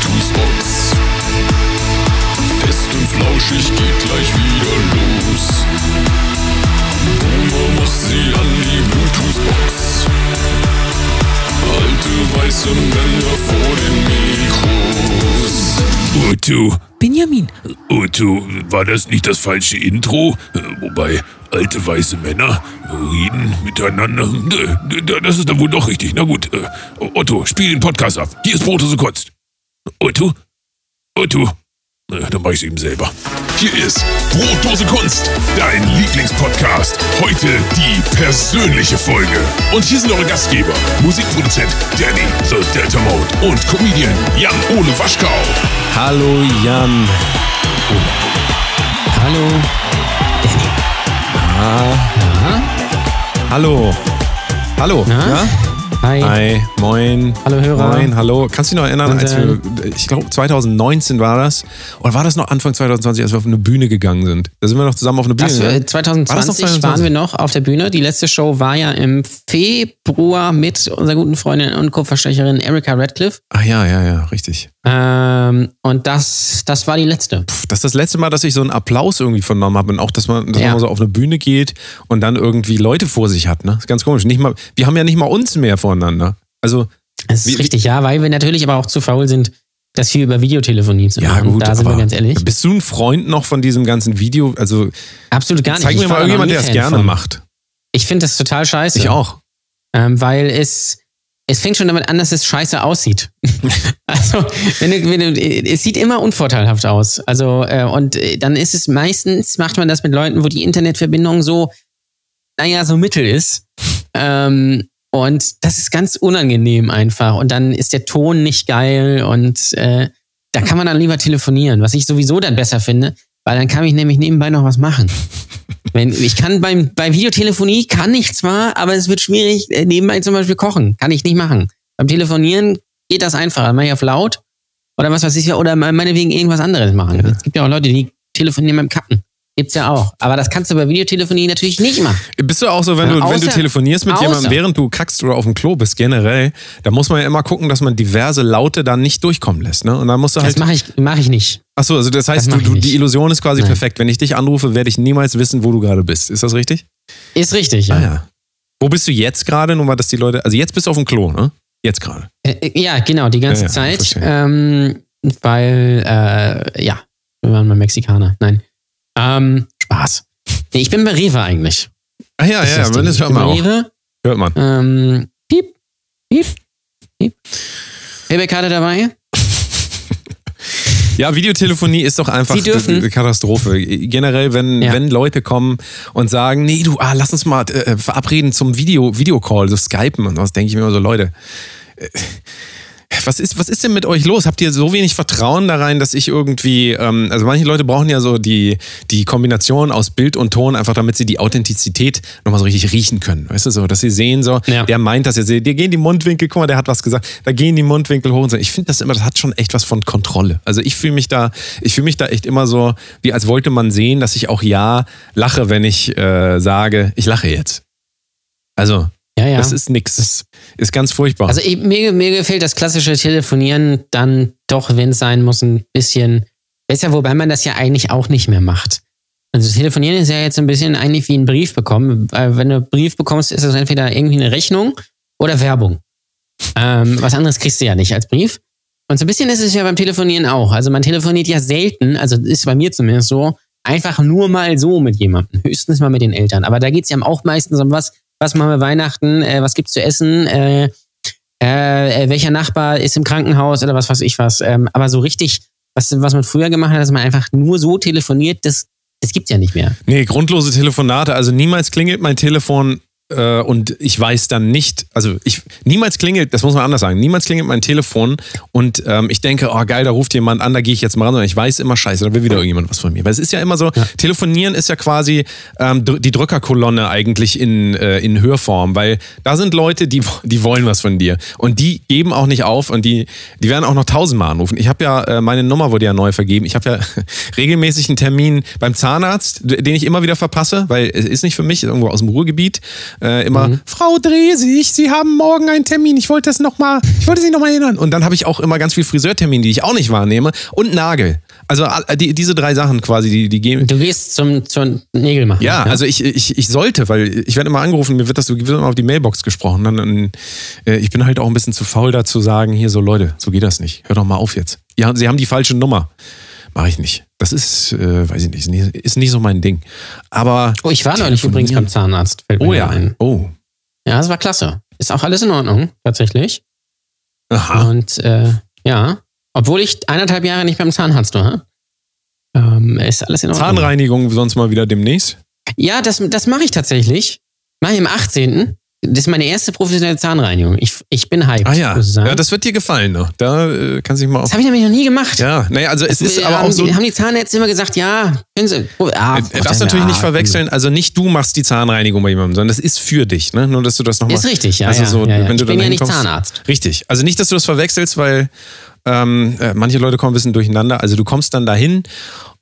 Bluetooth-Box. Fest und flauschig geht gleich wieder los. Boomer macht sie an die Bluetooth-Box. Alte weiße Männer vor den Mikros. Otto, Benjamin, Otto, war das nicht das falsche Intro? Wobei, alte weiße Männer reden miteinander. Äh, Das ist dann wohl doch richtig. Na gut, äh, Otto, spiel den Podcast ab. Hier ist Brotose Kunst. Otto? Otto? Äh, Dann mach ich's eben selber. Hier ist Brotdose Kunst, dein Lieblingspodcast. Heute die persönliche Folge. Und hier sind eure Gastgeber, Musikproduzent Danny, The Delta Mode und Comedian Jan-Ole Waschkau. hallo Jan. Hallo. Hallo. Hallo. Na? Ja? Hi. Hi. Moin. Hallo, Hörer. Moin. Hallo. Kannst du dich noch erinnern, als wir, Moin. ich glaube 2019 war das, oder war das noch Anfang 2020, als wir auf eine Bühne gegangen sind? Da sind wir noch zusammen auf eine Bühne. Das, äh, gegangen. 2020, War das noch 2020? waren wir noch auf der Bühne. Die letzte Show war ja im Februar mit unserer guten Freundin und Co-Verstecherin Erika Radcliffe. Ach ja, ja, ja, richtig. Ähm, und das, das war die letzte. Pff, Das ist das letzte Mal, dass ich so einen Applaus irgendwie vernommen habe und auch, dass man, dass Ja. man mal so auf eine Bühne geht und dann irgendwie Leute vor sich hat. Ne? Das ist ganz komisch. Nicht mal, wir haben ja nicht mal uns mehr voneinander. Also, Das ist Wie- wie- richtig, ja, weil wir natürlich aber auch zu faul sind, das hier über Videotelefonie zu ja machen. gut, Da sind wir ganz ehrlich. bist du ein Freund noch von diesem ganzen Video? Also, Absolut gar nicht. zeig Ich mir mal irgendjemand, der es gerne von. macht. Ich finde das total scheiße. Ich auch. Ähm, weil es, es fängt schon damit an, dass es scheiße aussieht. also, wenn du, wenn du, es sieht immer unvorteilhaft aus. Also, äh, und äh, dann ist es meistens, macht man das mit Leuten, wo die Internetverbindung so, naja, so mittel ist. Ähm, und das ist ganz unangenehm einfach. Und dann ist der Ton nicht geil und äh, da kann man dann lieber telefonieren, was ich sowieso dann besser finde, weil dann kann ich nämlich nebenbei noch was machen. Wenn, ich kann beim, bei Videotelefonie kann ich zwar, aber es wird schwierig, äh, nebenbei zum Beispiel kochen. Kann ich nicht machen. Beim Telefonieren geht das einfacher. Dann mache ich auf laut oder was weiß ich, oder meinetwegen irgendwas anderes machen. Es gibt ja auch Leute, die telefonieren beim Kappen. Gibt's ja auch. Aber das kannst du bei Videotelefonie natürlich nicht machen. Bist du auch so, wenn Ja, du, wenn du außer- telefonierst mit außer- jemandem, während du kackst oder auf dem Klo bist, generell, da muss man ja immer gucken, dass man diverse Laute dann nicht durchkommen lässt. Ne? Und dann musst du Das halt. mache ich, mach ich nicht. Achso, also das heißt, das du, du, die Illusion ist quasi Nein. perfekt. Wenn ich dich anrufe, werde ich niemals wissen, wo du gerade bist. Ist das richtig? Ist richtig, ja. Ah ja. Wo bist du jetzt gerade? Nur mal, dass die Leute. Also jetzt bist du auf dem Klo, ne? Jetzt gerade. Äh, äh, Ja, genau, die ganze Ja, ja, Zeit. Ähm, weil, äh, ja, wir waren mal Mexikaner. Nein. Ähm, Spaß. Nee, ich bin bei Rewe eigentlich. Ah ja, ja, das ja, Ding. das hört man auch. Rewe. Hört man. Ähm, piep, piep, piep. Payback-Karte dabei? Ja, Videotelefonie ist doch einfach eine Katastrophe. Generell, wenn, Ja. wenn Leute kommen und sagen, nee, du, ah, lass uns mal äh, verabreden zum Video, Videocall, so Skypen und was, denke ich mir immer so, Leute. äh, Was ist, was ist denn mit euch los? Habt ihr so wenig Vertrauen da rein, dass ich irgendwie, ähm, also manche Leute brauchen ja so die, die Kombination aus Bild und Ton, einfach damit sie die Authentizität nochmal so richtig riechen können. Weißt du so, dass sie sehen so, Ja. der meint das jetzt, dir gehen die Mundwinkel, guck mal, der hat was gesagt, da gehen die Mundwinkel hoch und so. Ich finde das immer, das hat schon echt was von Kontrolle. Also ich fühle mich da, ich fühle mich da echt immer so, wie als wollte man sehen, dass ich auch ja lache, wenn ich äh, sage, ich lache jetzt. Also, Ja, ja. das ist nix. Ist ganz furchtbar. also ich, mir, mir gefällt das klassische Telefonieren dann doch, wenn es sein muss, ein bisschen besser, wobei man das ja eigentlich auch nicht mehr macht. Also telefonieren ist ja jetzt ein bisschen eigentlich wie ein Brief bekommen. Weil wenn du einen Brief bekommst, ist das entweder irgendwie eine Rechnung oder Werbung. Ähm, was anderes kriegst du ja nicht als Brief. Und so ein bisschen ist es ja beim Telefonieren auch. Also man telefoniert ja selten, also ist bei mir zumindest so, einfach nur mal so mit jemandem. Höchstens mal mit den Eltern. Aber da geht's ja auch meistens um was, was machen wir Weihnachten, äh, was gibt's zu essen, äh, äh, welcher Nachbar ist im Krankenhaus oder was weiß ich was. Ähm, aber so richtig, was, was man früher gemacht hat, dass man einfach nur so telefoniert, das, das gibt's ja nicht mehr. Nee, grundlose Telefonate. Also niemals klingelt mein Telefon äh, und ich weiß dann nicht, also ich niemals klingelt, das muss man anders sagen, niemals klingelt mein Telefon und ähm, ich denke, oh geil, da ruft jemand an, da gehe ich jetzt mal ran, sondern ich weiß immer, scheiße, da will wieder irgendjemand was von mir. Weil es ist ja immer so, telefonieren ist ja quasi ähm, die Drückerkolonne eigentlich in, äh, in Hörform, weil da sind Leute, die, die wollen was von dir. Und die geben auch nicht auf und die, die werden auch noch tausendmal anrufen. Ich habe ja, äh, meine Nummer wurde ja neu vergeben, ich habe ja regelmäßig einen Termin beim Zahnarzt, den ich immer wieder verpasse, weil es ist nicht für mich, ist irgendwo aus dem Ruhrgebiet äh, immer, Mhm. Frau Dresig, Sie haben morgen einen Termin. Ich wollte das noch mal, ich wollte Sie noch mal erinnern. Und dann habe ich auch immer ganz viel Friseurtermine, die ich auch nicht wahrnehme und Nagel. Also die, diese drei Sachen quasi, die, die gehen. Du gehst zum, zum Nägel machen. Ja, also ich, ich, ich sollte, weil ich werde immer angerufen, mir wird das so wird immer auf die Mailbox gesprochen. Dann, dann, äh, ich bin halt auch ein bisschen zu faul dazu zu sagen, hier so Leute, so geht das nicht. Hör doch mal auf jetzt. Ja, Sie haben die falsche Nummer. Mache ich nicht. Das ist, äh, weiß ich nicht, ist nicht, ist nicht so mein Ding. Aber. Oh, ich war neulich übrigens beim Zahnarzt. fällt mir Oh ja. Ein. Oh. Ja, das war klasse. Ist auch alles in Ordnung, tatsächlich. Aha. Und äh, ja, obwohl ich eineinhalb Jahre nicht beim Zahnarzt war, ähm, ist alles in Ordnung. Zahnreinigung sonst mal wieder demnächst. Ja, das, das mache ich tatsächlich. Mache ich am 18. Das ist meine erste professionelle Zahnreinigung. Ich, ich bin hyped, Ah ja. Ja, das wird dir gefallen, ne? Da äh, kannst du dich mal das habe ich nämlich noch nie gemacht. Ja, naja, also es ist Äh, aber haben, auch so. die, haben die Zahnärzte immer gesagt, ja, können Sie. Oh, ah, Äh, Das natürlich nicht verwechseln. Also nicht du machst die Zahnreinigung bei jemandem, sondern das ist für dich. Ne? Nur, dass du das nochmal. Ist richtig, ja. Also ja, so, ja, ja. wenn du ich bin ja nicht Zahnarzt. Richtig. Also nicht, dass du das verwechselst, weil ähm, äh, manche Leute kommen ein bisschen durcheinander. Also du kommst dann dahin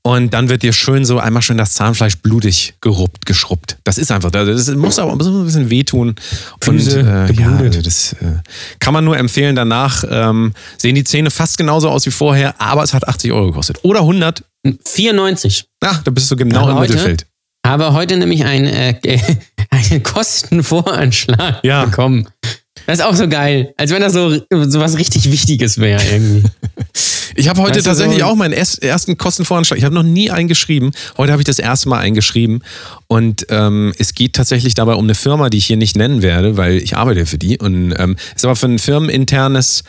und dann wird dir schön so einmal schön das Zahnfleisch blutig geruppt, geschrubbt. Das ist einfach, das muss aber ein bisschen wehtun. Füße und äh, ja, also das äh, kann man nur empfehlen. Danach ähm, sehen die Zähne fast genauso aus wie vorher, aber es hat 80 Euro gekostet. Oder 100. 94. Ach, da bist du genau Aber im heute- Mittelfeld. Habe heute nämlich einen, äh, einen Kostenvoranschlag Ja. bekommen. Das ist auch so geil. Als wenn das so, so was richtig Wichtiges wäre irgendwie. Ich habe heute Weißt tatsächlich so- auch meinen erst- ersten Kostenvoranschlag. Ich habe noch nie eingeschrieben. Heute habe ich das erste Mal eingeschrieben. Und ähm, es geht tatsächlich dabei um eine Firma, die ich hier nicht nennen werde, weil ich arbeite für die. Und ähm, ist aber für ein firmeninternes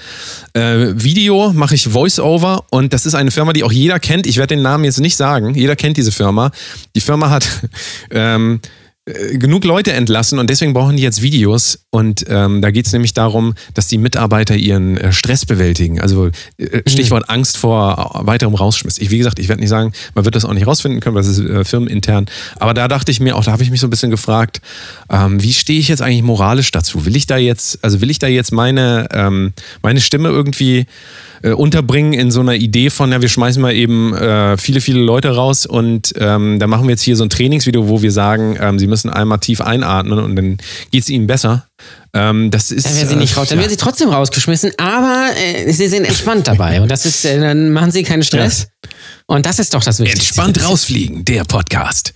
äh, Video, mache ich Voice-Over. Und das ist eine Firma, die auch jeder kennt. Ich werde den Namen jetzt nicht sagen. Jeder kennt diese Firma. Die Firma hat ähm, äh, genug Leute entlassen und deswegen brauchen die jetzt Videos. Und ähm, da geht es nämlich darum, dass die Mitarbeiter ihren äh, Stress bewältigen. Also äh, Stichwort Angst vor äh, weiterem Rausschmiss. Ich, wie gesagt, ich werde nicht sagen, man wird das auch nicht rausfinden können, weil das ist äh, firmenintern. Aber da dachte ich mir, auch da habe ich mich so ein bisschen gefragt, ähm, wie stehe ich jetzt eigentlich moralisch dazu? Will ich da jetzt, also will ich da jetzt meine, ähm, meine Stimme irgendwie äh, unterbringen in so einer Idee von, ja, wir schmeißen mal eben äh, viele, viele Leute raus und ähm, dann machen wir jetzt hier so ein Trainingsvideo, wo wir sagen, ähm, sie müssen einmal tief einatmen und dann geht es ihnen besser. Ähm, das ist. Dann wäre sie nicht raus. Dann äh, wäre sie trotzdem rausgeschmissen, aber äh, sie sind entspannt dabei. Und das ist, äh, dann machen sie keinen Stress. Und das ist doch das Wichtigste. Entspannt rausfliegen, der Podcast.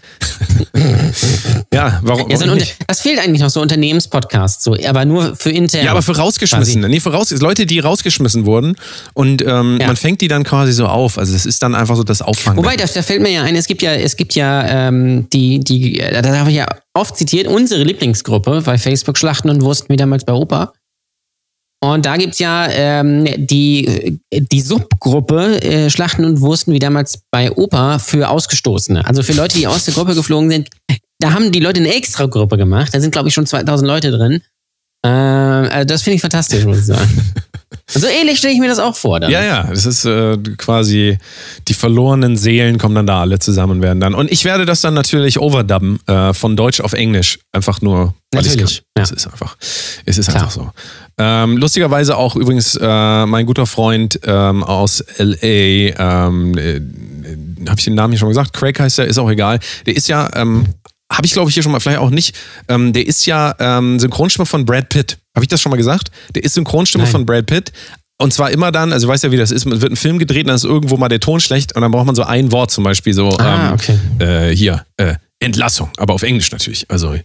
ja, warum? Ja, so Unter nicht? das fehlt eigentlich noch so Unternehmenspodcasts, so, aber nur für intern. Ja, aber für rausgeschmissene. Nee, für raus, Leute, die rausgeschmissen wurden und ähm, Ja. man fängt die dann quasi so auf. Also das ist dann einfach so das Auffangen. Wobei, da, da fällt mir ja ein, es gibt ja, es gibt ja ähm, die, die, äh, da habe ich ja oft zitiert, unsere Lieblingsgruppe bei Facebook Schlachten und Wursten wie damals bei Opa. Und da gibt's ja ähm, die, die Subgruppe äh, Schlachten und Wursten wie damals bei Opa für Ausgestoßene. Also für Leute, die aus der Gruppe geflogen sind. Da haben die Leute eine extra Gruppe gemacht. Da sind, glaube ich, schon 2000 Leute drin. Ähm, also das finde ich fantastisch, muss ich sagen. So ähnlich stelle ich mir das auch vor. Dann. Ja, ja, das ist äh, quasi die verlorenen Seelen kommen dann da alle zusammen und werden dann. Und ich werde das dann natürlich overdubben äh, von Deutsch auf Englisch. Einfach nur, weil Natürlich, kann. ja. Es ist einfach, es ist Klar. einfach so. Ähm, lustigerweise auch übrigens äh, mein guter Freund ähm, aus LA, ähm, äh, habe ich den Namen hier schon mal gesagt? Craig heißt er, ist auch egal. Der ist ja, ähm, habe ich glaube ich hier schon mal, vielleicht auch nicht, ähm, der ist ja ähm, Synchronstimme von Brad Pitt. Habe ich das schon mal gesagt? Der ist Synchronstimme Nein. von Brad Pitt. Und zwar immer dann, also du weißt ja, wie das ist, man wird ein Film gedreht, dann ist irgendwo mal der Ton schlecht und dann braucht man so ein Wort zum Beispiel so, Ah, ähm, okay. äh, hier, äh, Entlassung, aber auf Englisch natürlich. Also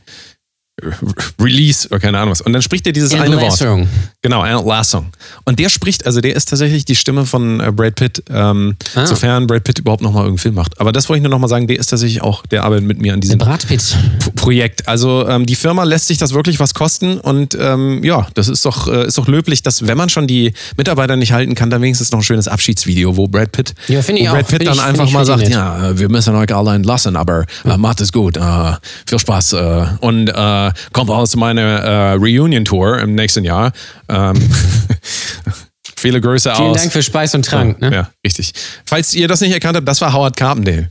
Release oder keine Ahnung was. Und dann spricht er dieses eine Wort. Entlassung. Genau, Entlassung. Und der spricht, also der ist tatsächlich die Stimme von äh, Brad Pitt, ähm, Ah. sofern Brad Pitt überhaupt nochmal irgendeinen Film macht. Aber das wollte ich nur nochmal sagen, der ist tatsächlich auch, der arbeitet mit mir an diesem Brad Pitt. Projekt. Also ähm, die Firma lässt sich das wirklich was kosten und ähm, ja, das ist doch, äh, ist doch löblich, dass wenn man schon die Mitarbeiter nicht halten kann, dann wenigstens noch ein schönes Abschiedsvideo, wo Brad Pitt, Ja, wo Brad auch. Pitt dann ich- einfach mal sagt, richtig ja, äh, wir müssen euch alle entlassen, aber äh, macht es gut, äh, viel Spaß und äh, kommt aus meiner äh, Reunion-Tour im nächsten Jahr. Ähm, viele Grüße Vielen aus. Dank für Speis und Trank. Ne? Ja, richtig. Falls ihr das nicht erkannt habt, das war Howard Carpendale.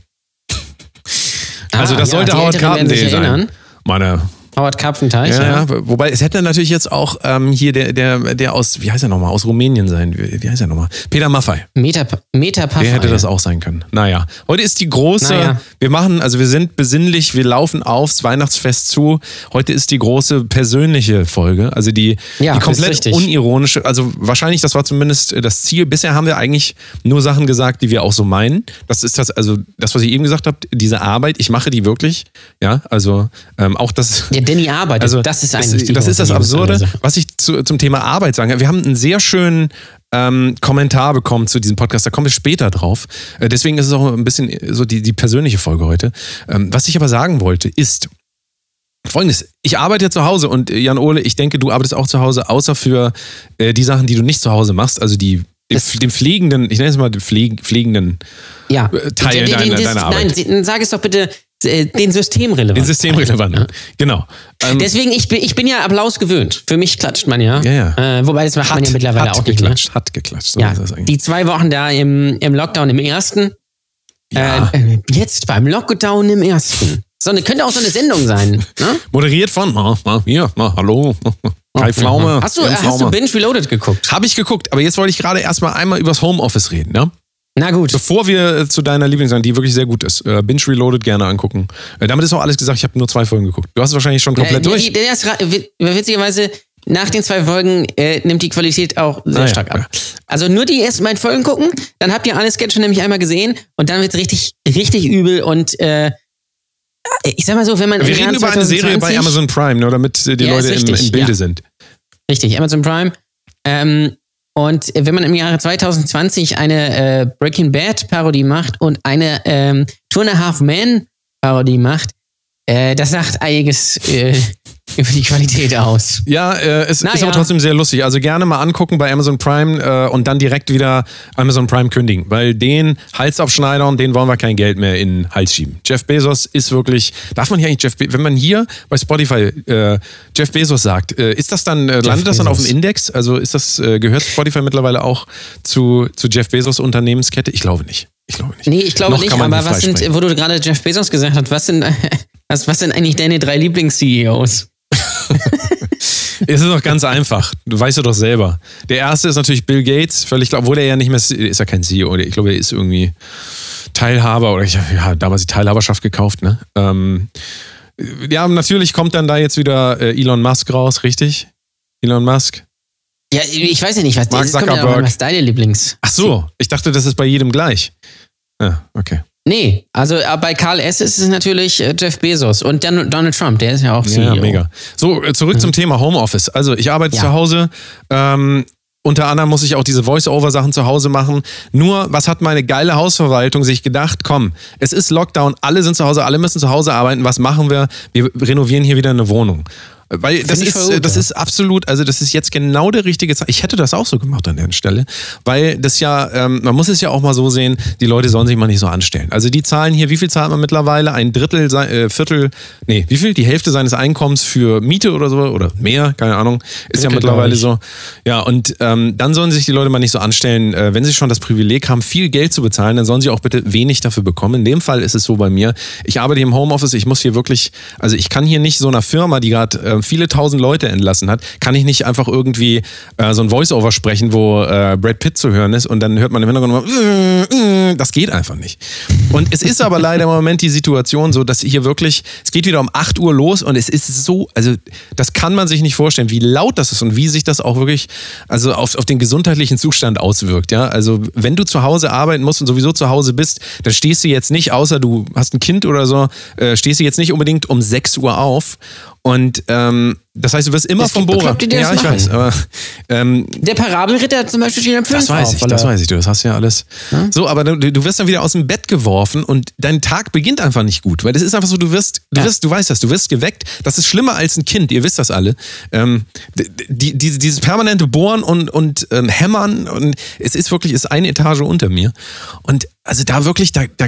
Also Ah, das ja, sollte Howard Carpendale sein. Meine, Howard Karpfenteich. Ja, ja. Wobei es hätte natürlich jetzt auch ähm, hier der, der, der aus, wie heißt er nochmal, aus Rumänien sein. Wie, wie heißt er nochmal? Peter Maffei. Meta, Meta Der hätte das auch sein können. Naja, heute ist die große, Naja. wir machen, also wir sind besinnlich, wir laufen aufs Weihnachtsfest zu. Heute ist die große persönliche Folge, also die, Ja, die komplett unironische, also wahrscheinlich, das war zumindest äh, das Ziel. Bisher haben wir eigentlich nur Sachen gesagt, die wir auch so meinen. Das ist das, also das, was ich eben gesagt habe, diese Arbeit, ich mache die wirklich. Ja, also ähm, auch das. Ja, Danny arbeitet. Also das ist eigentlich die das ist das Absurde, was ich zu, zum Thema Arbeit sage. Wir haben einen sehr schönen ähm, Kommentar bekommen zu diesem Podcast. Da kommen wir später drauf. Äh, deswegen ist es auch ein bisschen so die, die persönliche Folge heute. Ähm, was ich aber sagen wollte, ist folgendes. Ich arbeite zu Hause und äh, Jan Ole, ich denke, du arbeitest auch zu Hause, außer für äh, die Sachen, die du nicht zu Hause machst, also die den, Das- den pflegenden, ich nenne es mal den pfleg, pflegenden, Ja. äh, Teil Den- den- deiner- den- deiner Arbeit. Nein, sag es doch bitte äh, den systemrelevanten. den systemrelevanten. Genau. Ähm, Deswegen, ich bin, ich bin ja Applaus gewöhnt. Für mich klatscht man ja. Ja, ja. Äh, wobei, das macht man ja mittlerweile hat auch nicht mehr. geklatscht, hat geklatscht. So Ja, die zwei Wochen da im, im Lockdown im ersten. Ja. Äh, jetzt beim Lockdown im ersten. So eine, könnte auch so eine Sendung sein. Ne? Moderiert von, na, na, hier, na, hallo, Kai Pflaume. Hast du, hast du. Binge Reloaded geguckt? Habe ich geguckt, aber jetzt wollte ich gerade erstmal einmal übers Homeoffice reden, ne? Na gut. Bevor wir äh, zu deiner Lieblingssendung, die wirklich sehr gut ist, äh, Binge Reloaded gerne angucken. Äh, damit ist auch alles gesagt, ich habe nur zwei Folgen geguckt. Du hast es wahrscheinlich schon komplett äh, durch. Die, ra- wit- witzigerweise, nach den zwei Folgen äh, nimmt die Qualität auch sehr Ah, ja, stark ab. ja. Also nur die ersten beiden Folgen gucken, dann habt ihr alle Sketche nämlich einmal gesehen und dann wird es richtig, richtig übel und äh, ich sag mal so, wenn man wir reden über eine Serie bei 2020 Amazon Prime, nur damit äh, die Ja, Leute im, im Bilde ja. sind. Richtig, Amazon Prime. Ähm, und wenn man im Jahre 2020 eine äh, Breaking Bad Parodie macht und eine ähm, Two and a Half Men Parodie macht, äh, das sagt einiges äh, über die Qualität aus. Ja, äh, es Na ist ja. aber trotzdem sehr lustig. Also gerne mal angucken bei Amazon Prime äh, und dann direkt wieder Amazon Prime kündigen, weil den Halsaufschneider und den wollen wir kein Geld mehr in den Hals schieben. Jeff Bezos ist wirklich, darf man hier eigentlich Jeff Be wenn man hier bei Spotify äh, Jeff Bezos sagt, äh, ist das dann, äh, landet das dann auf dem Bezos. Index? Also ist das, äh, gehört Spotify mittlerweile auch zu, zu Jeff Bezos Unternehmenskette? Ich glaube nicht. Ich glaube nicht. Nee, ich glaube Noch nicht, aber was sind, wo du gerade Jeff Bezos gesagt hast, was sind, was, was sind eigentlich deine drei Lieblings-CEOs? Es ist doch ganz einfach. Du weißt ja doch selber. Der erste ist natürlich Bill Gates, völlig klar, obwohl er ja nicht mehr, ist ja kein CEO, ich glaube, er ist irgendwie Teilhaber oder ich ja, damals die Teilhaberschaft gekauft, ne? Ähm, ja, natürlich kommt dann da jetzt wieder äh, Elon Musk raus, richtig? Elon Musk. Ja, ich weiß ja nicht, was Mark das kommt ja Zuckerberg. was deine Lieblings. Ach so, ich dachte, das ist bei jedem gleich. Ja, okay. Nee, also äh, bei Karl S. ist es natürlich äh, Jeff Bezos und dann Donald Trump, der ist ja auch CEO. Ja, mega. So, äh, zurück zum Thema Homeoffice. Also, ich arbeite Ja. zu Hause. Ähm, unter anderem muss ich auch diese Voice-Over-Sachen zu Hause machen. Nur, was hat meine geile Hausverwaltung sich gedacht? Komm, es ist Lockdown, alle sind zu Hause, alle müssen zu Hause arbeiten. Was machen wir? Wir renovieren hier wieder eine Wohnung. Weil das ist, gut, das ja. ist absolut, also das ist jetzt genau der richtige Zeit. Ich hätte das auch so gemacht an der Stelle, weil das ja, ähm, man muss es ja auch mal so sehen, die Leute sollen sich mal nicht so anstellen. Also die zahlen hier, wie viel zahlt man mittlerweile? Ein Drittel, äh, Viertel, nee, wie viel? Die Hälfte seines Einkommens für Miete oder so oder mehr, keine Ahnung, ist ja Drittel, mittlerweile so. Ja, und ähm, dann sollen sich die Leute mal nicht so anstellen, äh, wenn sie schon das Privileg haben, viel Geld zu bezahlen, dann sollen sie auch bitte wenig dafür bekommen. In dem Fall ist es so bei mir. Ich arbeite hier im Homeoffice, ich muss hier wirklich, also ich kann hier nicht so einer Firma, die gerade äh, viele tausend Leute entlassen hat, kann ich nicht einfach irgendwie äh, so ein Voice-Over sprechen, wo äh, Brad Pitt zu hören ist und dann hört man im Hintergrund immer, das geht einfach nicht. Und es ist aber leider im Moment die Situation so, dass hier wirklich, es geht wieder um 8 Uhr los und es ist so, also das kann man sich nicht vorstellen, wie laut das ist und wie sich das auch wirklich, also auf, auf den gesundheitlichen Zustand auswirkt. Ja, also wenn du zu Hause arbeiten musst und sowieso zu Hause bist, dann stehst du jetzt nicht, außer du hast ein Kind oder so, äh, stehst du jetzt nicht unbedingt um 6 Uhr auf. Und ähm, das heißt, du wirst immer Es vom Bohrer. Bekloppte, die Ja, das ich machen. weiß, aber ähm, Der Parabelritter zum Beispiel steht am 5 das weiß auf, ich, das weiß ich, du, das hast du ja alles. So, aber du, du wirst dann wieder aus dem Bett geworfen und dein Tag beginnt einfach nicht gut, weil das ist einfach so, du wirst, du Ja. wirst, du weißt das, du wirst geweckt. Das ist schlimmer als ein Kind, ihr wisst das alle. Ähm, die, die, dieses permanente Bohren und, und ähm, Hämmern und es ist wirklich, ist eine Etage unter mir. Und also da wirklich, da, da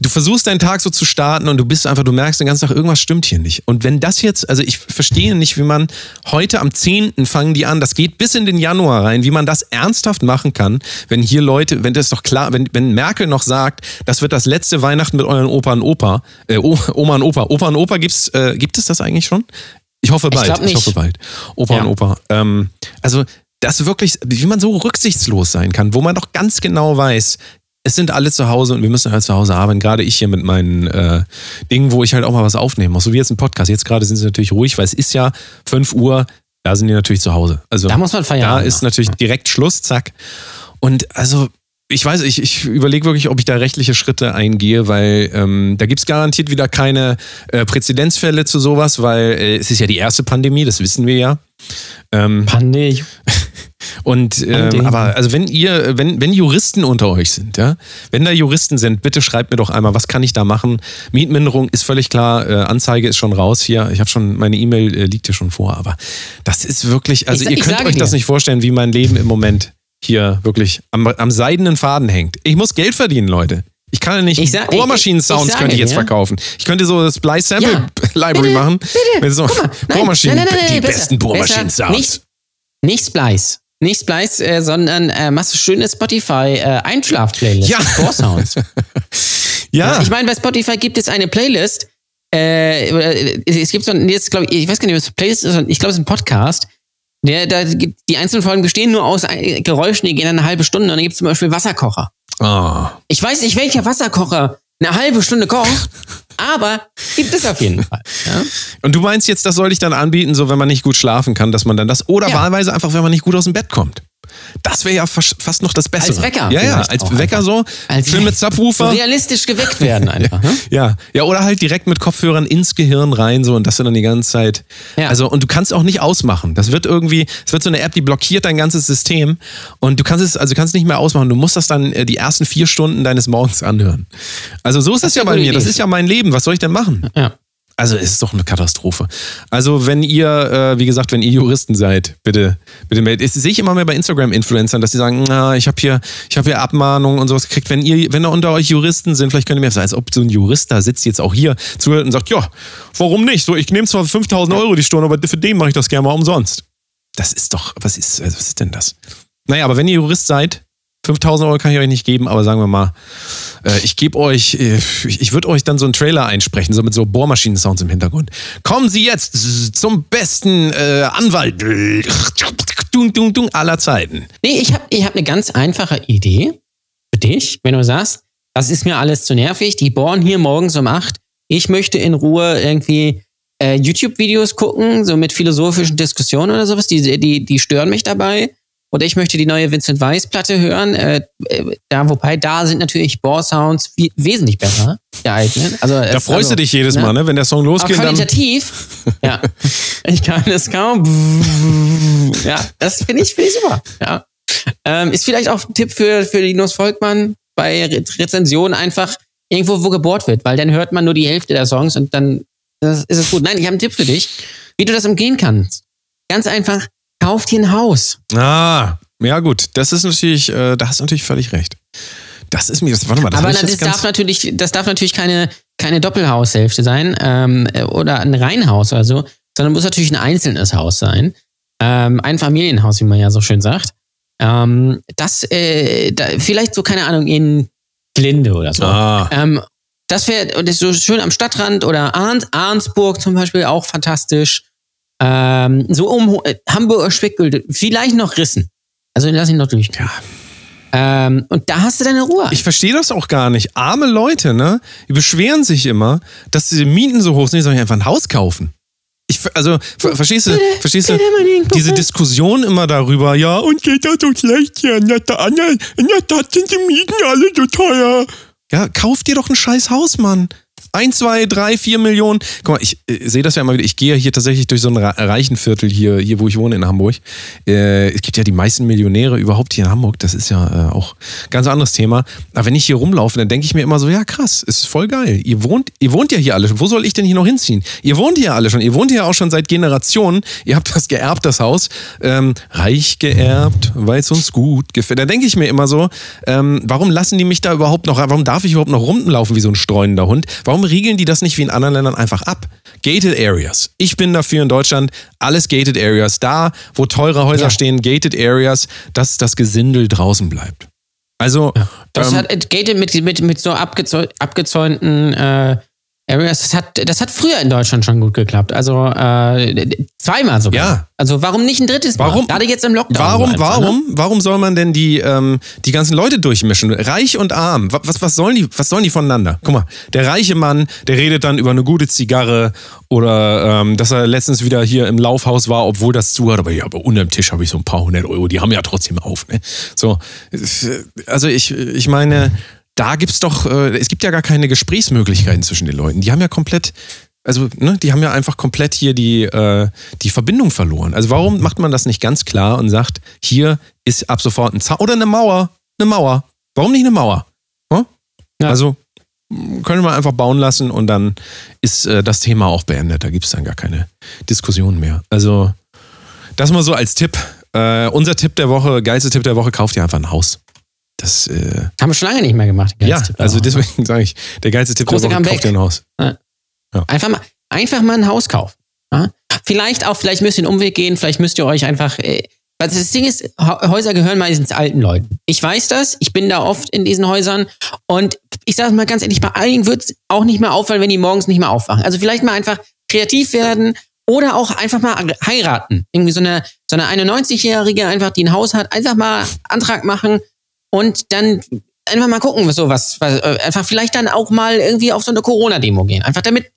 du versuchst deinen Tag so zu starten und du bist einfach, du merkst den ganzen Tag, irgendwas stimmt hier nicht. Und wenn das jetzt, also ich verstehe nicht, wie man heute am 10. fangen die an, das geht bis in den Januar rein, wie man das ernsthaft machen kann, wenn hier Leute, wenn das doch klar, wenn, wenn Merkel noch sagt, das wird das letzte Weihnachten mit euren Opa und Opa, äh, Oma und Opa. Opa und Opa gibt's, äh, gibt es das eigentlich schon? Ich hoffe bald. Ich Ich, hoffe bald. Opa Ja. und Opa. Ähm, also das wirklich, wie man so rücksichtslos sein kann, wo man doch ganz genau weiß, es sind alle zu Hause und wir müssen halt zu Hause arbeiten. Gerade ich hier mit meinen äh, Dingen, wo ich halt auch mal was aufnehmen muss. So wie jetzt ein Podcast. Jetzt gerade sind sie natürlich ruhig, weil es ist ja 5 Uhr, da sind die natürlich zu Hause. Also Da muss man feiern. da ist natürlich direkt Schluss, zack. Und also, ich weiß, ich, ich überlege wirklich, ob ich da rechtliche Schritte eingehe, weil ähm, da gibt's garantiert wieder keine äh, Präzedenzfälle zu sowas, weil äh, es ist ja die erste Pandemie, das wissen wir ja. Ähm, Pandemie. und ähm, aber also wenn ihr, wenn, wenn Juristen unter euch sind, ja, wenn da Juristen sind, bitte schreibt mir doch einmal, was kann ich da machen? Mietminderung ist völlig klar, äh, Anzeige ist schon raus hier. Ich habe schon, meine E-Mail äh, liegt hier schon vor, aber das ist wirklich, also Ich ihr ich könnt euch das dir. nicht vorstellen, wie mein Leben im Moment hier wirklich am, am seidenen Faden hängt. Ich muss Geld verdienen, Leute. Ich kann ja nicht Ich sag- Bohrmaschinen-Sounds ich- ich könnte ich jetzt dir. verkaufen. Ich könnte so das Splice Sample Ja. Library Bitte, machen. bitte. Mit so Bohrmaschinen. nein, nein, nein, die besser, besten Bohrmaschinen-Sounds. Nicht, nicht Splice. Nicht Splice, äh, sondern äh, machst du schöne Spotify äh, Einschlaf-Playlist. Ja. mit Bohrsounds. Ja, Ich meine, bei Spotify gibt es eine Playlist. Äh, es gibt so ein, jetzt glaube ich, ich weiß gar nicht, was eine Playlist ist, ich glaube, es ist ein Podcast. Der, da gibt, die einzelnen Folgen bestehen nur aus äh, Geräuschen, die gehen dann eine halbe Stunde und dann gibt es zum Beispiel Wasserkocher. Ah. Ich weiß nicht, welcher Wasserkocher eine halbe Stunde kocht, aber gibt es auf jeden Fall. Ja? Und du meinst jetzt, das soll ich dann anbieten, so wenn man nicht gut schlafen kann, dass man dann das, oder Ja. wahlweise einfach, wenn man nicht gut aus dem Bett kommt. Das wäre ja fas- fast noch das Bessere. Als Wecker Ja, ja, als Wecker einfach. so, Als schön mit So Subwoofer. realistisch geweckt werden einfach. Ne? Ja, ja, oder halt direkt mit Kopfhörern ins Gehirn rein, so und das dann die ganze Zeit. Ja. Also, und du kannst auch nicht ausmachen. Das wird irgendwie, es wird so eine App, die blockiert dein ganzes System und du kannst es, also du kannst nicht mehr ausmachen. Du musst das dann äh, die ersten vier Stunden deines Morgens anhören. Also, so ist das, ist ja bei mir. Das Idee. ist ja mein Leben. Was soll ich denn machen? Ja. Also es ist doch eine Katastrophe. Also wenn ihr, äh, wie gesagt, wenn ihr Juristen seid, bitte, bitte meldet. Das sehe ich immer mehr bei Instagram-Influencern, dass sie sagen, na, ich habe hier, ich habe hier Abmahnungen und sowas gekriegt. Wenn ihr, wenn da unter euch Juristen sind, vielleicht könnt ihr mir sagen, als ob so ein Jurist da sitzt jetzt auch hier zuhört und sagt, ja, warum nicht? So, ich nehme zwar 5000 Euro die Stunde, aber für den mache ich das gerne mal umsonst. Das ist doch, was ist, was ist denn das? Naja, aber wenn ihr Jurist seid, 5000 Euro kann ich euch nicht geben, aber sagen wir mal, äh, ich gebe euch, äh, ich, würde euch dann so einen Trailer einsprechen, so mit so Bohrmaschinen-Sounds im Hintergrund. Kommen Sie jetzt zum besten äh, Anwalt aller Zeiten. Nee, ich habe ich hab eine ganz einfache Idee für dich, wenn du sagst, das ist mir alles zu nervig, die bohren hier morgens um 8. Ich möchte in Ruhe irgendwie äh, YouTube-Videos gucken, so mit philosophischen Diskussionen oder sowas, die, die, die stören mich dabei. Oder ich möchte die neue Vincent Weiss-Platte hören. Äh, äh, da, wobei, da sind natürlich Bohr-Sounds wie- wesentlich besser geeignet. Also, Da freust also, du dich jedes ne? Mal, ne? wenn der Song Aber losgeht. Dann, qualitativ, ja. Ich kann es kaum. Ja, das finde ich, finde ich super. Ja. Ähm, ist vielleicht auch ein Tipp für, für Linus Volkmann bei Re Rezensionen einfach irgendwo, wo gebohrt wird, weil dann hört man nur die Hälfte der Songs und dann ist es gut. Nein, ich habe einen Tipp für dich, wie du das umgehen kannst. Ganz einfach, kauf dir ein Haus. ah, ja gut, das ist natürlich, äh, da hast du natürlich völlig recht. Das ist mir, das, warte mal, das Aber na, das darf natürlich, das darf natürlich keine, keine Doppelhaushälfte sein ähm, oder ein Reihenhaus oder so, sondern muss natürlich ein einzelnes Haus sein. Ähm, ein Familienhaus, wie man ja so schön sagt. Ähm, das, äh, da, vielleicht so, keine Ahnung, in Glinde oder so. Ah, Ähm, das wäre so schön am Stadtrand oder Arns, Arnsburg zum Beispiel auch fantastisch. Ähm, so um äh, Hamburger Spickel, vielleicht noch Rissen. Also lass ihn noch durch. Ja. Ähm, und da hast du deine Ruhe. Ich verstehe das auch gar nicht. Arme Leute, ne? Die beschweren sich immer, dass die Mieten so hoch sind, die sollen einfach ein Haus kaufen. Ich, also, ver verstehst du, verstehst du, diese. Diskussion immer darüber, ja, und geht das so schlecht hier, Stadt- in der Stadt sind die Mieten alle so teuer. Ja, kauf dir doch ein scheiß Haus, Mann. Ein, zwei, drei, vier Millionen. Guck mal, ich äh, sehe das ja immer wieder. Ich gehe hier tatsächlich durch so ein Reichenviertel hier, hier, wo ich wohne in Hamburg. Äh, es gibt ja die meisten Millionäre überhaupt hier in Hamburg. Das ist ja äh, auch ein ganz anderes Thema. Aber wenn ich hier rumlaufe, dann denke ich mir immer so, ja krass, ist voll geil. Ihr wohnt, ihr wohnt ja hier alle schon. Wo soll ich denn hier noch hinziehen? Ihr wohnt hier alle schon. Ihr wohnt hier auch schon seit Generationen. Ihr habt das geerbt, das Haus. Ähm, reich geerbt, weil es uns gut gefällt. Da denke ich mir immer so, ähm, warum lassen die mich da überhaupt noch, warum darf ich überhaupt noch rumlaufen wie so ein streunender Hund? Warum riegeln die das nicht wie in anderen Ländern einfach ab? Gated Areas. Ich bin dafür in Deutschland alles Gated Areas. Da, wo teure Häuser Ja. stehen, Gated Areas, dass das Gesindel draußen bleibt. Also, Das ähm, hat äh, Gated mit, mit, mit so abgezäu abgezäunten äh, das hat, das hat früher in Deutschland schon gut geklappt. Also äh, zweimal sogar. Ja. Also warum nicht ein drittes Mal? Warum- Gerade jetzt im Lockdown. Warum, einfach, Ne? warum, warum soll man denn die, ähm, die ganzen Leute durchmischen? Reich und arm. Wa- Was, was, sollen die, was sollen die voneinander? Guck mal, der reiche Mann, der redet dann über eine gute Zigarre oder ähm, dass er letztens wieder hier im Laufhaus war, obwohl das zu hat. Aber ja, aber unterm Tisch habe ich so ein paar hundert Euro. Die haben ja trotzdem auf. Ne? So, also ich, ich meine, da gibt's doch, äh, es gibt ja gar keine Gesprächsmöglichkeiten zwischen den Leuten. Die haben ja komplett also, ne, die haben ja einfach komplett hier die, äh, die Verbindung verloren. Also, warum macht man das nicht ganz klar und sagt, hier ist ab sofort ein Zaun oder eine Mauer? Eine Mauer. Warum nicht eine Mauer? Hm? Ja. Also, m, können wir einfach bauen lassen und dann ist äh, das Thema auch beendet. Da gibt es dann gar keine Diskussion mehr. Also, das mal so als Tipp. Äh, unser Tipp der Woche, geilste Tipp der Woche, kauft ihr einfach ein Haus. Das, äh, Haben wir schon lange nicht mehr gemacht. ja, Tipp also Woche. deswegen sage ich, der geilste Tipp Große der Woche, kauft ihr ein Haus. Einfach mal, einfach mal ein Haus kaufen. Ja? Vielleicht auch, vielleicht müsst ihr einen Umweg gehen, vielleicht müsst ihr euch einfach. Äh, weil das Ding ist, Häuser gehören meistens alten Leuten. Ich weiß das, ich bin da oft in diesen Häusern und ich sage mal ganz ehrlich, bei einigen wird es auch nicht mehr auffallen, wenn die morgens nicht mehr aufwachen. Also vielleicht mal einfach kreativ werden oder auch einfach mal heiraten. Irgendwie so eine, so eine 91-Jährige einfach, die ein Haus hat, einfach mal Antrag machen und dann einfach mal gucken, so was, was äh, einfach vielleicht dann auch mal irgendwie auf so eine Corona-Demo gehen. Einfach damit ein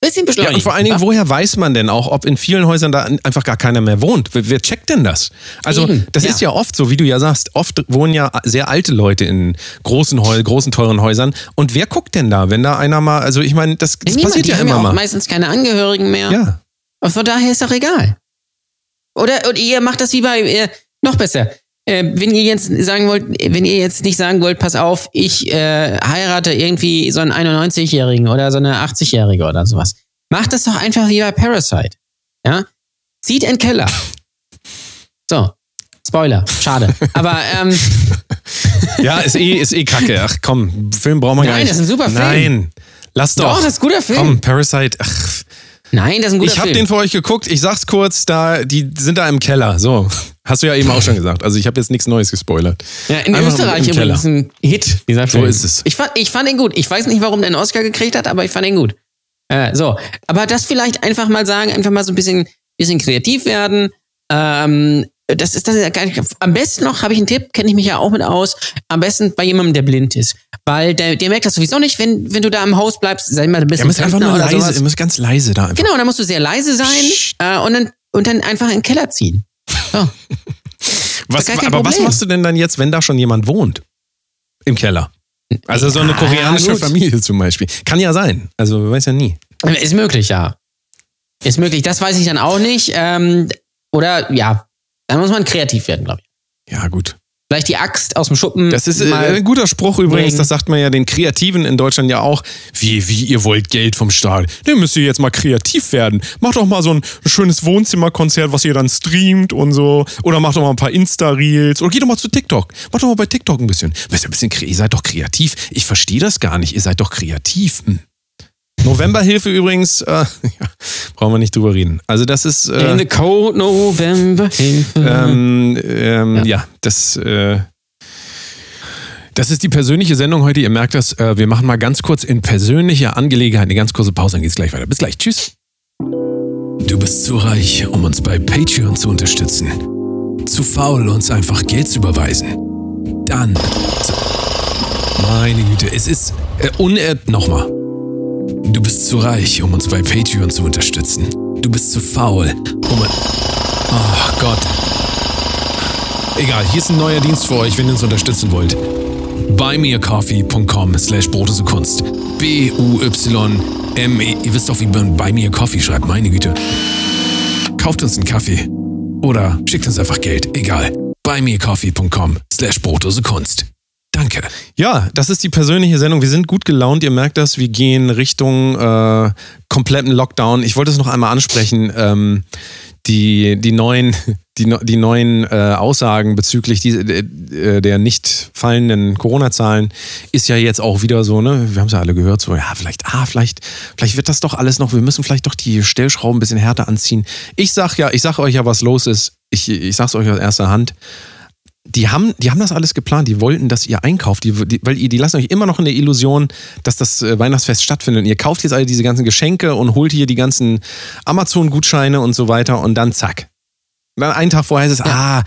bisschen Ja, beschleunigen. und vor allen Dingen, woher weiß man denn auch, ob in vielen Häusern da einfach gar keiner mehr wohnt? Wer, wer checkt denn das? Also, Eben, das ja. ist ja oft so, wie du ja sagst, oft wohnen ja sehr alte Leute in großen, großen teuren Häusern. Und wer guckt denn da, wenn da einer mal, also ich meine, das, das Niemand, passiert ja immer ja mal. meistens keine Angehörigen mehr. Ja. Und von daher ist doch egal. Oder, oder ihr macht das wie bei, äh, noch besser. Äh, wenn ihr jetzt sagen wollt, wenn ihr jetzt nicht sagen wollt, pass auf, ich äh, heirate irgendwie so einen 91-Jährigen oder so eine 80-Jährige oder sowas. Macht das doch einfach wie bei Parasite. Ja? Zieht in Keller. So. Spoiler. Schade. Aber ähm, Ja, ist eh, ist eh kacke. Ach komm, Film brauchen wir gar Nein, nicht. das ist ein super Film. Nein, lass doch. doch, das ist ein guter Film. Komm, Parasite. Ach, Nein, das ist ein guter ich habe Film. den für euch geguckt. Ich sag's kurz, da die sind da im Keller. So, hast du ja eben auch schon gesagt. Also ich habe jetzt nichts Neues gespoilert. Ja, in Einfach Österreich im Keller. übrigens ein Hit, dieser Film. ist es. Ich fand, ich fand ihn gut. Ich weiß nicht, warum der einen Oscar gekriegt hat, aber ich fand ihn gut. Äh, so, aber das vielleicht einfach mal sagen, einfach mal so ein bisschen, bisschen kreativ werden. Ähm, das ist das ist ja gar nicht, am besten noch, habe ich einen Tipp, kenne ich mich ja auch mit aus, am besten bei jemandem, der blind ist. Weil der, der merkt das sowieso nicht, wenn, wenn du da im Haus bleibst, sei mal ein bisschen müsst einfach nur leise, sowas. ihr müsst ganz leise da einfach. Genau, da musst du sehr leise sein äh, und, dann, und dann einfach in den Keller ziehen. So. Was, aber was Problem. machst du denn dann jetzt, wenn da schon jemand wohnt? Im Keller. Also so eine Ja, koreanische gut. Familie zum Beispiel. Kann ja sein. Also man weiß ja nie. Ist möglich, ja. Ist möglich. Das weiß ich dann auch nicht. Ähm, oder ja, da muss man kreativ werden, glaube ich. Ja, gut. Vielleicht die Axt aus dem Schuppen. Das ist äh, ein guter Spruch übrigens, bringen. das sagt man ja den Kreativen in Deutschland ja auch. Wie, wie, ihr wollt Geld vom Staat. Dann müsst ihr jetzt mal kreativ werden. Macht doch mal so ein schönes Wohnzimmerkonzert, was ihr dann streamt und so. Oder macht doch mal ein paar Insta-Reels. Oder geht doch mal zu TikTok. Macht doch mal bei TikTok ein bisschen. Du, ein bisschen, ihr seid doch kreativ. Ich verstehe das gar nicht. Ihr seid doch kreativ. Hm. Novemberhilfe übrigens, äh, ja, brauchen wir nicht drüber reden. Also das ist... Äh, In the cold November Hilfe. ähm, ähm, ja. Ja. das, äh, das ist die persönliche Sendung heute. Ihr merkt das, äh, wir machen mal ganz kurz in persönlicher Angelegenheit eine ganz kurze Pause, dann geht's gleich weiter. Bis gleich. Tschüss. Du bist zu reich, um uns bei Patreon zu unterstützen. Zu faul, uns einfach Geld zu überweisen. Dann, Meine Güte, es ist äh, unert nochmal. Du bist zu reich, um uns bei Patreon zu unterstützen. Du bist zu faul, um... Ach Gott. Egal, hier ist ein neuer Dienst für euch, wenn ihr uns unterstützen wollt. buymeacoffee.com slash Kunst. B-U-Y-M-E. Ihr wisst doch, wie man Buy Me a Coffee schreibt, meine Güte. Kauft uns einen Kaffee. Oder schickt uns einfach Geld, egal. buymeacoffee.com slash Kunst. Danke. Ja, das ist die persönliche Sendung. Wir sind gut gelaunt. Ihr merkt das. Wir gehen Richtung äh, kompletten Lockdown. Ich wollte es noch einmal ansprechen. Ähm, die, die neuen, die, die neuen äh, Aussagen bezüglich die, äh, der nicht fallenden Corona-Zahlen ist ja jetzt auch wieder so, ne? Wir haben es ja alle gehört, so, ja, vielleicht, ah, vielleicht, vielleicht wird das doch alles noch, wir müssen vielleicht doch die Stellschrauben ein bisschen härter anziehen. Ich sag ja, ich sag euch ja, was los ist. Ich, ich sag's euch aus erster Hand die haben, die haben das alles geplant. Die wollten, dass ihr einkauft, die, die, weil die, die lassen euch immer noch in der Illusion, dass das äh, Weihnachtsfest stattfindet. Und ihr kauft jetzt alle diese ganzen Geschenke und holt hier die ganzen Amazon-Gutscheine und so weiter und dann zack, dann einen Tag vorher ist es, ja. ah,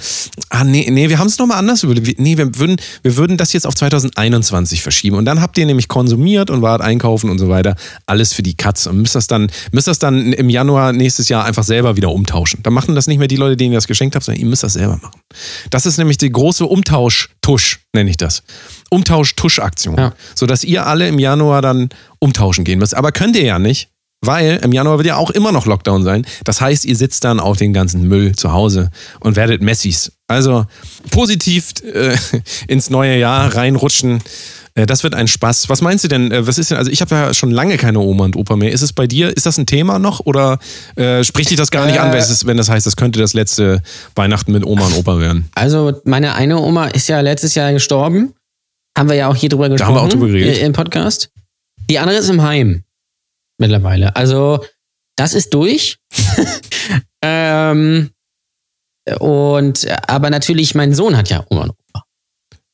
ah, nee, nee, wir haben es nochmal anders überlegt. Nee, wir würden, wir würden das jetzt auf 2021 verschieben. Und dann habt ihr nämlich konsumiert und wart einkaufen und so weiter. Alles für die Katze. Und müsst das dann, müsst das dann im Januar nächstes Jahr einfach selber wieder umtauschen. Dann machen das nicht mehr die Leute, denen ihr das geschenkt habt, sondern ihr müsst das selber machen. Das ist nämlich die große Umtauschtusch, nenne ich das. Umtausch-Tusch-Aktion. Ja. Sodass ihr alle im Januar dann umtauschen gehen müsst. Aber könnt ihr ja nicht, weil im Januar wird ja auch immer noch Lockdown sein. Das heißt, ihr sitzt dann auf den ganzen Müll zu Hause und werdet Messis. Also positiv äh, ins neue Jahr reinrutschen. Äh, das wird ein Spaß. Was meinst du denn? Äh, was ist denn? Also ich habe ja schon lange keine Oma und Opa mehr. Ist es bei dir? Ist das ein Thema noch oder äh, spricht dich das gar nicht an, wenn das heißt, das könnte das letzte Weihnachten mit Oma und Opa werden? Also meine eine Oma ist ja letztes Jahr gestorben. Haben wir ja auch hier drüber gesprochen. Da haben wir auch drüber geredet. Im Podcast. Die andere ist im Heim mittlerweile. Also, das ist durch. ähm, und, aber natürlich, mein Sohn hat ja Oma und Opa.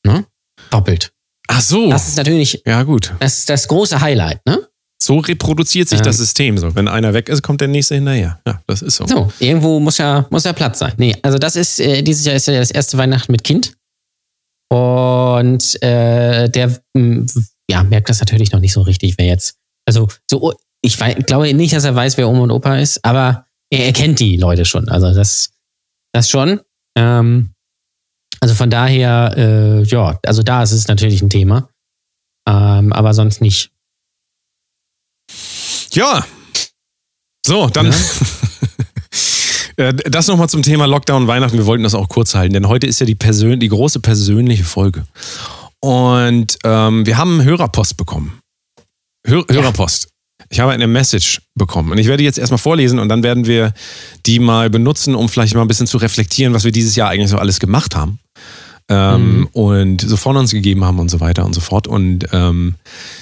Ne? Doppelt. Ach so. Das ist natürlich. Ja, gut. Das ist das große Highlight, ne? So reproduziert sich ähm. das System. So, wenn einer weg ist, kommt der nächste hinterher. Ja, das ist so. So, irgendwo muss ja, muss ja Platz sein. Nee, also das ist, äh, dieses Jahr ist ja das erste Weihnachten mit Kind. Und äh, der mh, ja, merkt das natürlich noch nicht so richtig, wer jetzt. Also, so ich weiß, glaube nicht, dass er weiß, wer Oma und Opa ist, aber er erkennt die Leute schon. Also das, das schon. Ähm, also von daher, äh, ja, also da ist es natürlich ein Thema. Ähm, aber sonst nicht. Ja. So, dann. Ja. Äh, das nochmal zum Thema Lockdown Weihnachten. Wir wollten das auch kurz halten, denn heute ist ja die, Persön die große persönliche Folge. Und ähm, wir haben Hörerpost bekommen. Hör Hörerpost. Ich habe eine Message bekommen und ich werde jetzt erstmal vorlesen und dann werden wir die mal benutzen, um vielleicht mal ein bisschen zu reflektieren, was wir dieses Jahr eigentlich so alles gemacht haben. Ähm, mhm. und so von uns gegeben haben und so weiter und so fort. Und ähm,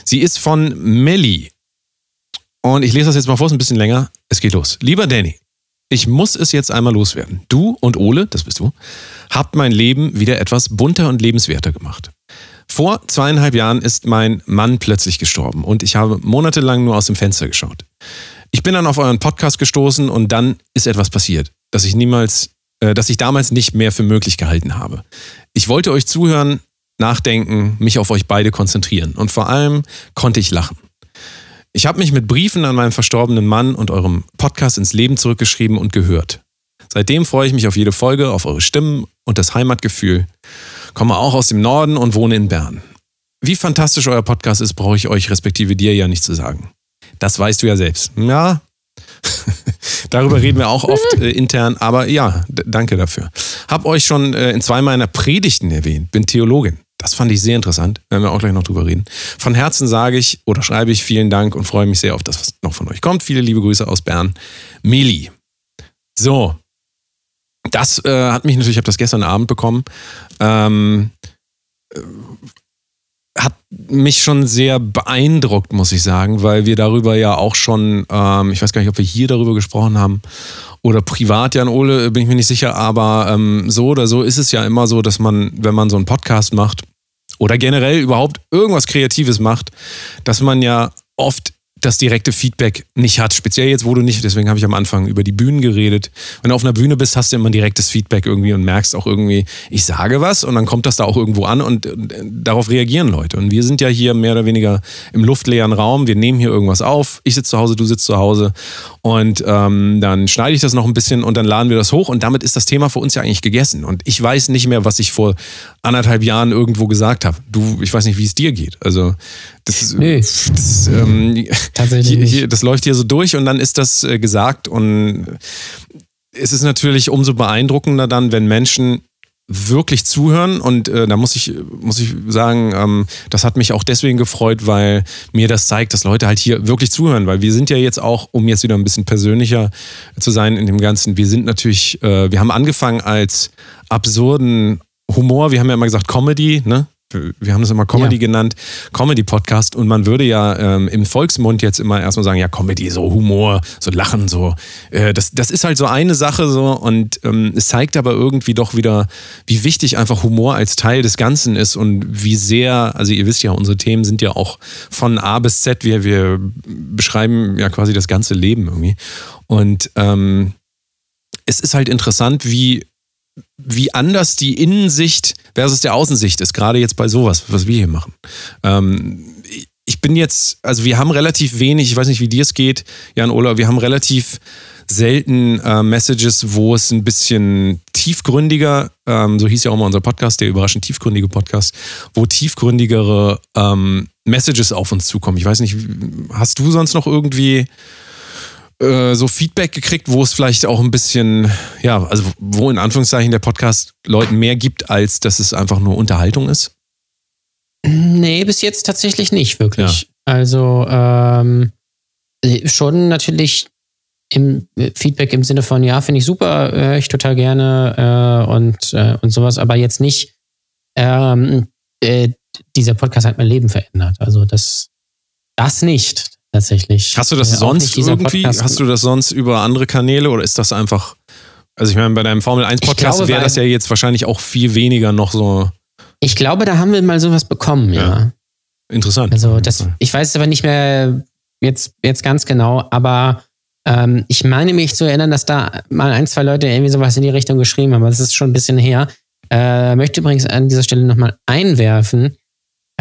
sie ist von Melly. Und ich lese das jetzt mal vor, ist ein bisschen länger. Es geht los. Lieber Danny, ich muss es jetzt einmal loswerden. Du und Ole, das bist du, habt mein Leben wieder etwas bunter und lebenswerter gemacht. Vor zweieinhalb Jahren ist mein Mann plötzlich gestorben und ich habe monatelang nur aus dem Fenster geschaut. Ich bin dann auf euren Podcast gestoßen und dann ist etwas passiert, das ich niemals, äh, das ich damals nicht mehr für möglich gehalten habe. Ich wollte euch zuhören, nachdenken, mich auf euch beide konzentrieren und vor allem konnte ich lachen. Ich habe mich mit Briefen an meinen verstorbenen Mann und eurem Podcast ins Leben zurückgeschrieben und gehört. Seitdem freue ich mich auf jede Folge, auf eure Stimmen und das Heimatgefühl komme auch aus dem Norden und wohne in Bern. Wie fantastisch euer Podcast ist, brauche ich euch respektive dir ja nicht zu sagen. Das weißt du ja selbst. Ja, darüber reden wir auch oft äh, intern, aber ja, danke dafür. Hab euch schon äh, in zwei meiner Predigten erwähnt, bin Theologin. Das fand ich sehr interessant, werden wir auch gleich noch drüber reden. Von Herzen sage ich oder schreibe ich vielen Dank und freue mich sehr auf das, was noch von euch kommt. Viele liebe Grüße aus Bern. Meli. So, das äh, hat mich natürlich, ich habe das gestern Abend bekommen, ähm, äh, hat mich schon sehr beeindruckt, muss ich sagen, weil wir darüber ja auch schon, ähm, ich weiß gar nicht, ob wir hier darüber gesprochen haben oder privat, Jan Ole, bin ich mir nicht sicher, aber ähm, so oder so ist es ja immer so, dass man, wenn man so einen Podcast macht oder generell überhaupt irgendwas Kreatives macht, dass man ja oft das direkte Feedback nicht hat. Speziell jetzt, wo du nicht, deswegen habe ich am Anfang über die Bühnen geredet. Wenn du auf einer Bühne bist, hast du immer direktes Feedback irgendwie und merkst auch irgendwie, ich sage was und dann kommt das da auch irgendwo an und, und darauf reagieren Leute. Und wir sind ja hier mehr oder weniger im luftleeren Raum. Wir nehmen hier irgendwas auf. Ich sitze zu Hause, du sitzt zu Hause und ähm, dann schneide ich das noch ein bisschen und dann laden wir das hoch und damit ist das Thema für uns ja eigentlich gegessen. Und ich weiß nicht mehr, was ich vor anderthalb Jahren irgendwo gesagt habe. Du, ich weiß nicht, wie es dir geht. Also das, ist, Nö. das, ähm, Tatsächlich hier, hier, das läuft hier so durch und dann ist das äh, gesagt und es ist natürlich umso beeindruckender dann, wenn Menschen wirklich zuhören und äh, da muss ich muss ich sagen, ähm, das hat mich auch deswegen gefreut, weil mir das zeigt, dass Leute halt hier wirklich zuhören, weil wir sind ja jetzt auch, um jetzt wieder ein bisschen persönlicher zu sein in dem Ganzen, wir sind natürlich, äh, wir haben angefangen als absurden Humor, wir haben ja immer gesagt Comedy, ne? Wir haben das immer Comedy Ja. genannt, Comedy-Podcast und man würde ja ähm, im Volksmund jetzt immer erstmal sagen, ja, Comedy, so Humor, so Lachen, so. Äh, das, das ist halt so eine Sache so und ähm, es zeigt aber irgendwie doch wieder, wie wichtig einfach Humor als Teil des Ganzen ist und wie sehr, also ihr wisst ja, unsere Themen sind ja auch von A bis Z, wir, wir beschreiben ja quasi das ganze Leben irgendwie. Und ähm, es ist halt interessant, wie wie anders die Innensicht versus der Außensicht ist, gerade jetzt bei sowas, was wir hier machen. Ähm, ich bin jetzt, also wir haben relativ wenig, ich weiß nicht, wie dir es geht, Jan Ola, wir haben relativ selten äh, Messages, wo es ein bisschen tiefgründiger, ähm, so hieß ja auch mal unser Podcast, der überraschend tiefgründige Podcast, wo tiefgründigere ähm, Messages auf uns zukommen. Ich weiß nicht, hast du sonst noch irgendwie äh, so Feedback gekriegt, wo es vielleicht auch ein bisschen, ja, also wo in Anführungszeichen der Podcast Leuten mehr gibt, als dass es einfach nur Unterhaltung ist? Nee, bis jetzt tatsächlich nicht wirklich. Also ähm, äh, schon natürlich im äh, Feedback im Sinne von, ja, finde ich super, höre ich total gerne äh, und, äh, und sowas, aber jetzt nicht, ähm, äh, dieser Podcast hat mein Leben verändert. Also das, das nicht tatsächlich. Hast du das Äh, auch sonst irgendwie, Podcast- hast du das sonst über andere Kanäle oder ist das einfach, also ich meine, bei deinem Formel 1 Podcast wäre das ja jetzt wahrscheinlich auch viel weniger noch so Ich glaube, da haben wir mal sowas bekommen, ja. Ja. interessant. Also das, ich weiß es aber nicht mehr jetzt, jetzt ganz genau, aber ähm, ich meine mich zu erinnern, dass da mal ein, zwei Leute irgendwie sowas in die Richtung geschrieben haben, aber das ist schon ein bisschen her. Äh, möchte übrigens an dieser Stelle nochmal einwerfen,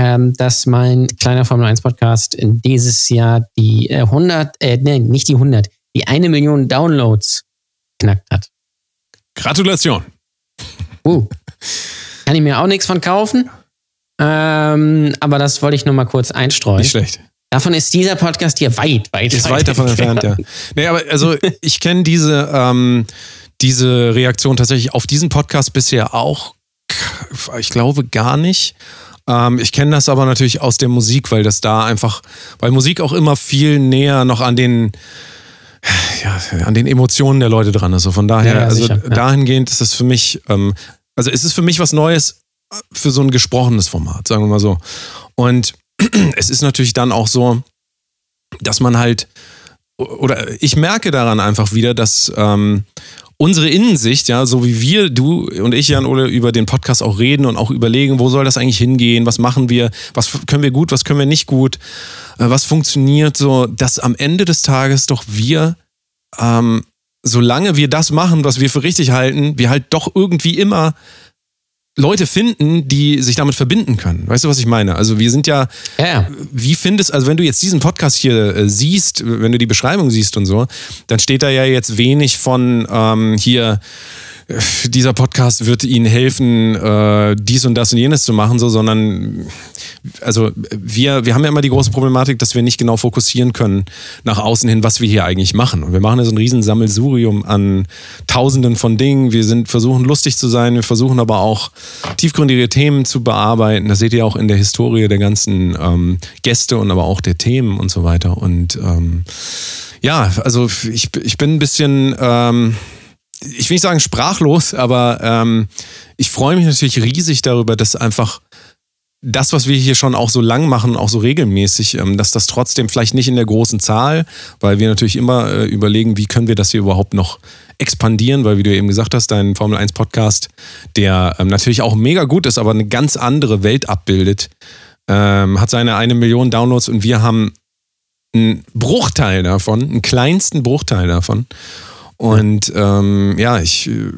ähm, dass mein kleiner Formel 1 Podcast in dieses Jahr die äh, 100, äh, nee, nicht die 100, die eine Million Downloads knackt hat. Gratulation. Uh. Kann ich mir auch nichts von kaufen. Ähm, aber das wollte ich nur mal kurz einstreuen. Nicht schlecht. Davon ist dieser Podcast hier weit, weit, Ist weit davon entfernt, ja. Nee, aber also ich kenne diese, ähm, diese Reaktion tatsächlich auf diesen Podcast bisher auch, ich glaube, gar nicht. Ähm, ich kenne das aber natürlich aus der Musik, weil das da einfach, weil Musik auch immer viel näher noch an den, ja, an den Emotionen der Leute dran ist. So von daher, Ja, ja, also sicher, dahingehend ist es für mich, ähm, also es ist für mich was Neues für so ein gesprochenes Format, sagen wir mal so. Und es ist natürlich dann auch so, dass man halt, oder ich merke daran einfach wieder, dass ähm, unsere Innensicht, ja, so wie wir, du und ich, Jan Ole, über den Podcast auch reden und auch überlegen, wo soll das eigentlich hingehen, was machen wir, was können wir gut, was können wir nicht gut, äh, was funktioniert, so, dass am Ende des Tages doch wir, ähm, solange wir das machen, was wir für richtig halten, wir halt doch irgendwie immer Leute finden, die sich damit verbinden können. Weißt du, was ich meine? Also wir sind ja, Ja, wie findest, also wenn du jetzt diesen Podcast hier äh, siehst, wenn du die Beschreibung siehst und so, dann steht da ja jetzt wenig von ähm, hier, dieser Podcast wird ihnen helfen, äh, dies und das und jenes zu machen, so, sondern also wir, wir haben ja immer die große Problematik, dass wir nicht genau fokussieren können nach außen hin, was wir hier eigentlich machen. Und wir machen ja so ein riesen Sammelsurium an Tausenden von Dingen. Wir sind, versuchen lustig zu sein, wir versuchen aber auch tiefgründige Themen zu bearbeiten. Das seht ihr auch in der Historie der ganzen ähm, Gäste und aber auch der Themen und so weiter. Und ähm, ja, also ich, ich bin ein bisschen, ähm, ich will nicht sagen sprachlos, aber ähm, ich freue mich natürlich riesig darüber, dass einfach das, was wir hier schon auch so lang machen, auch so regelmäßig, ähm, dass das trotzdem vielleicht nicht in der großen Zahl, weil wir natürlich immer äh, überlegen, wie können wir das hier überhaupt noch expandieren, weil wie du eben gesagt hast, dein Formel 1 Podcast, der ähm, natürlich auch mega gut ist, aber eine ganz andere Welt abbildet, ähm, hat seine eine Million Downloads und wir haben einen Bruchteil davon, einen kleinsten Bruchteil davon. Und ähm, ja, ich äh,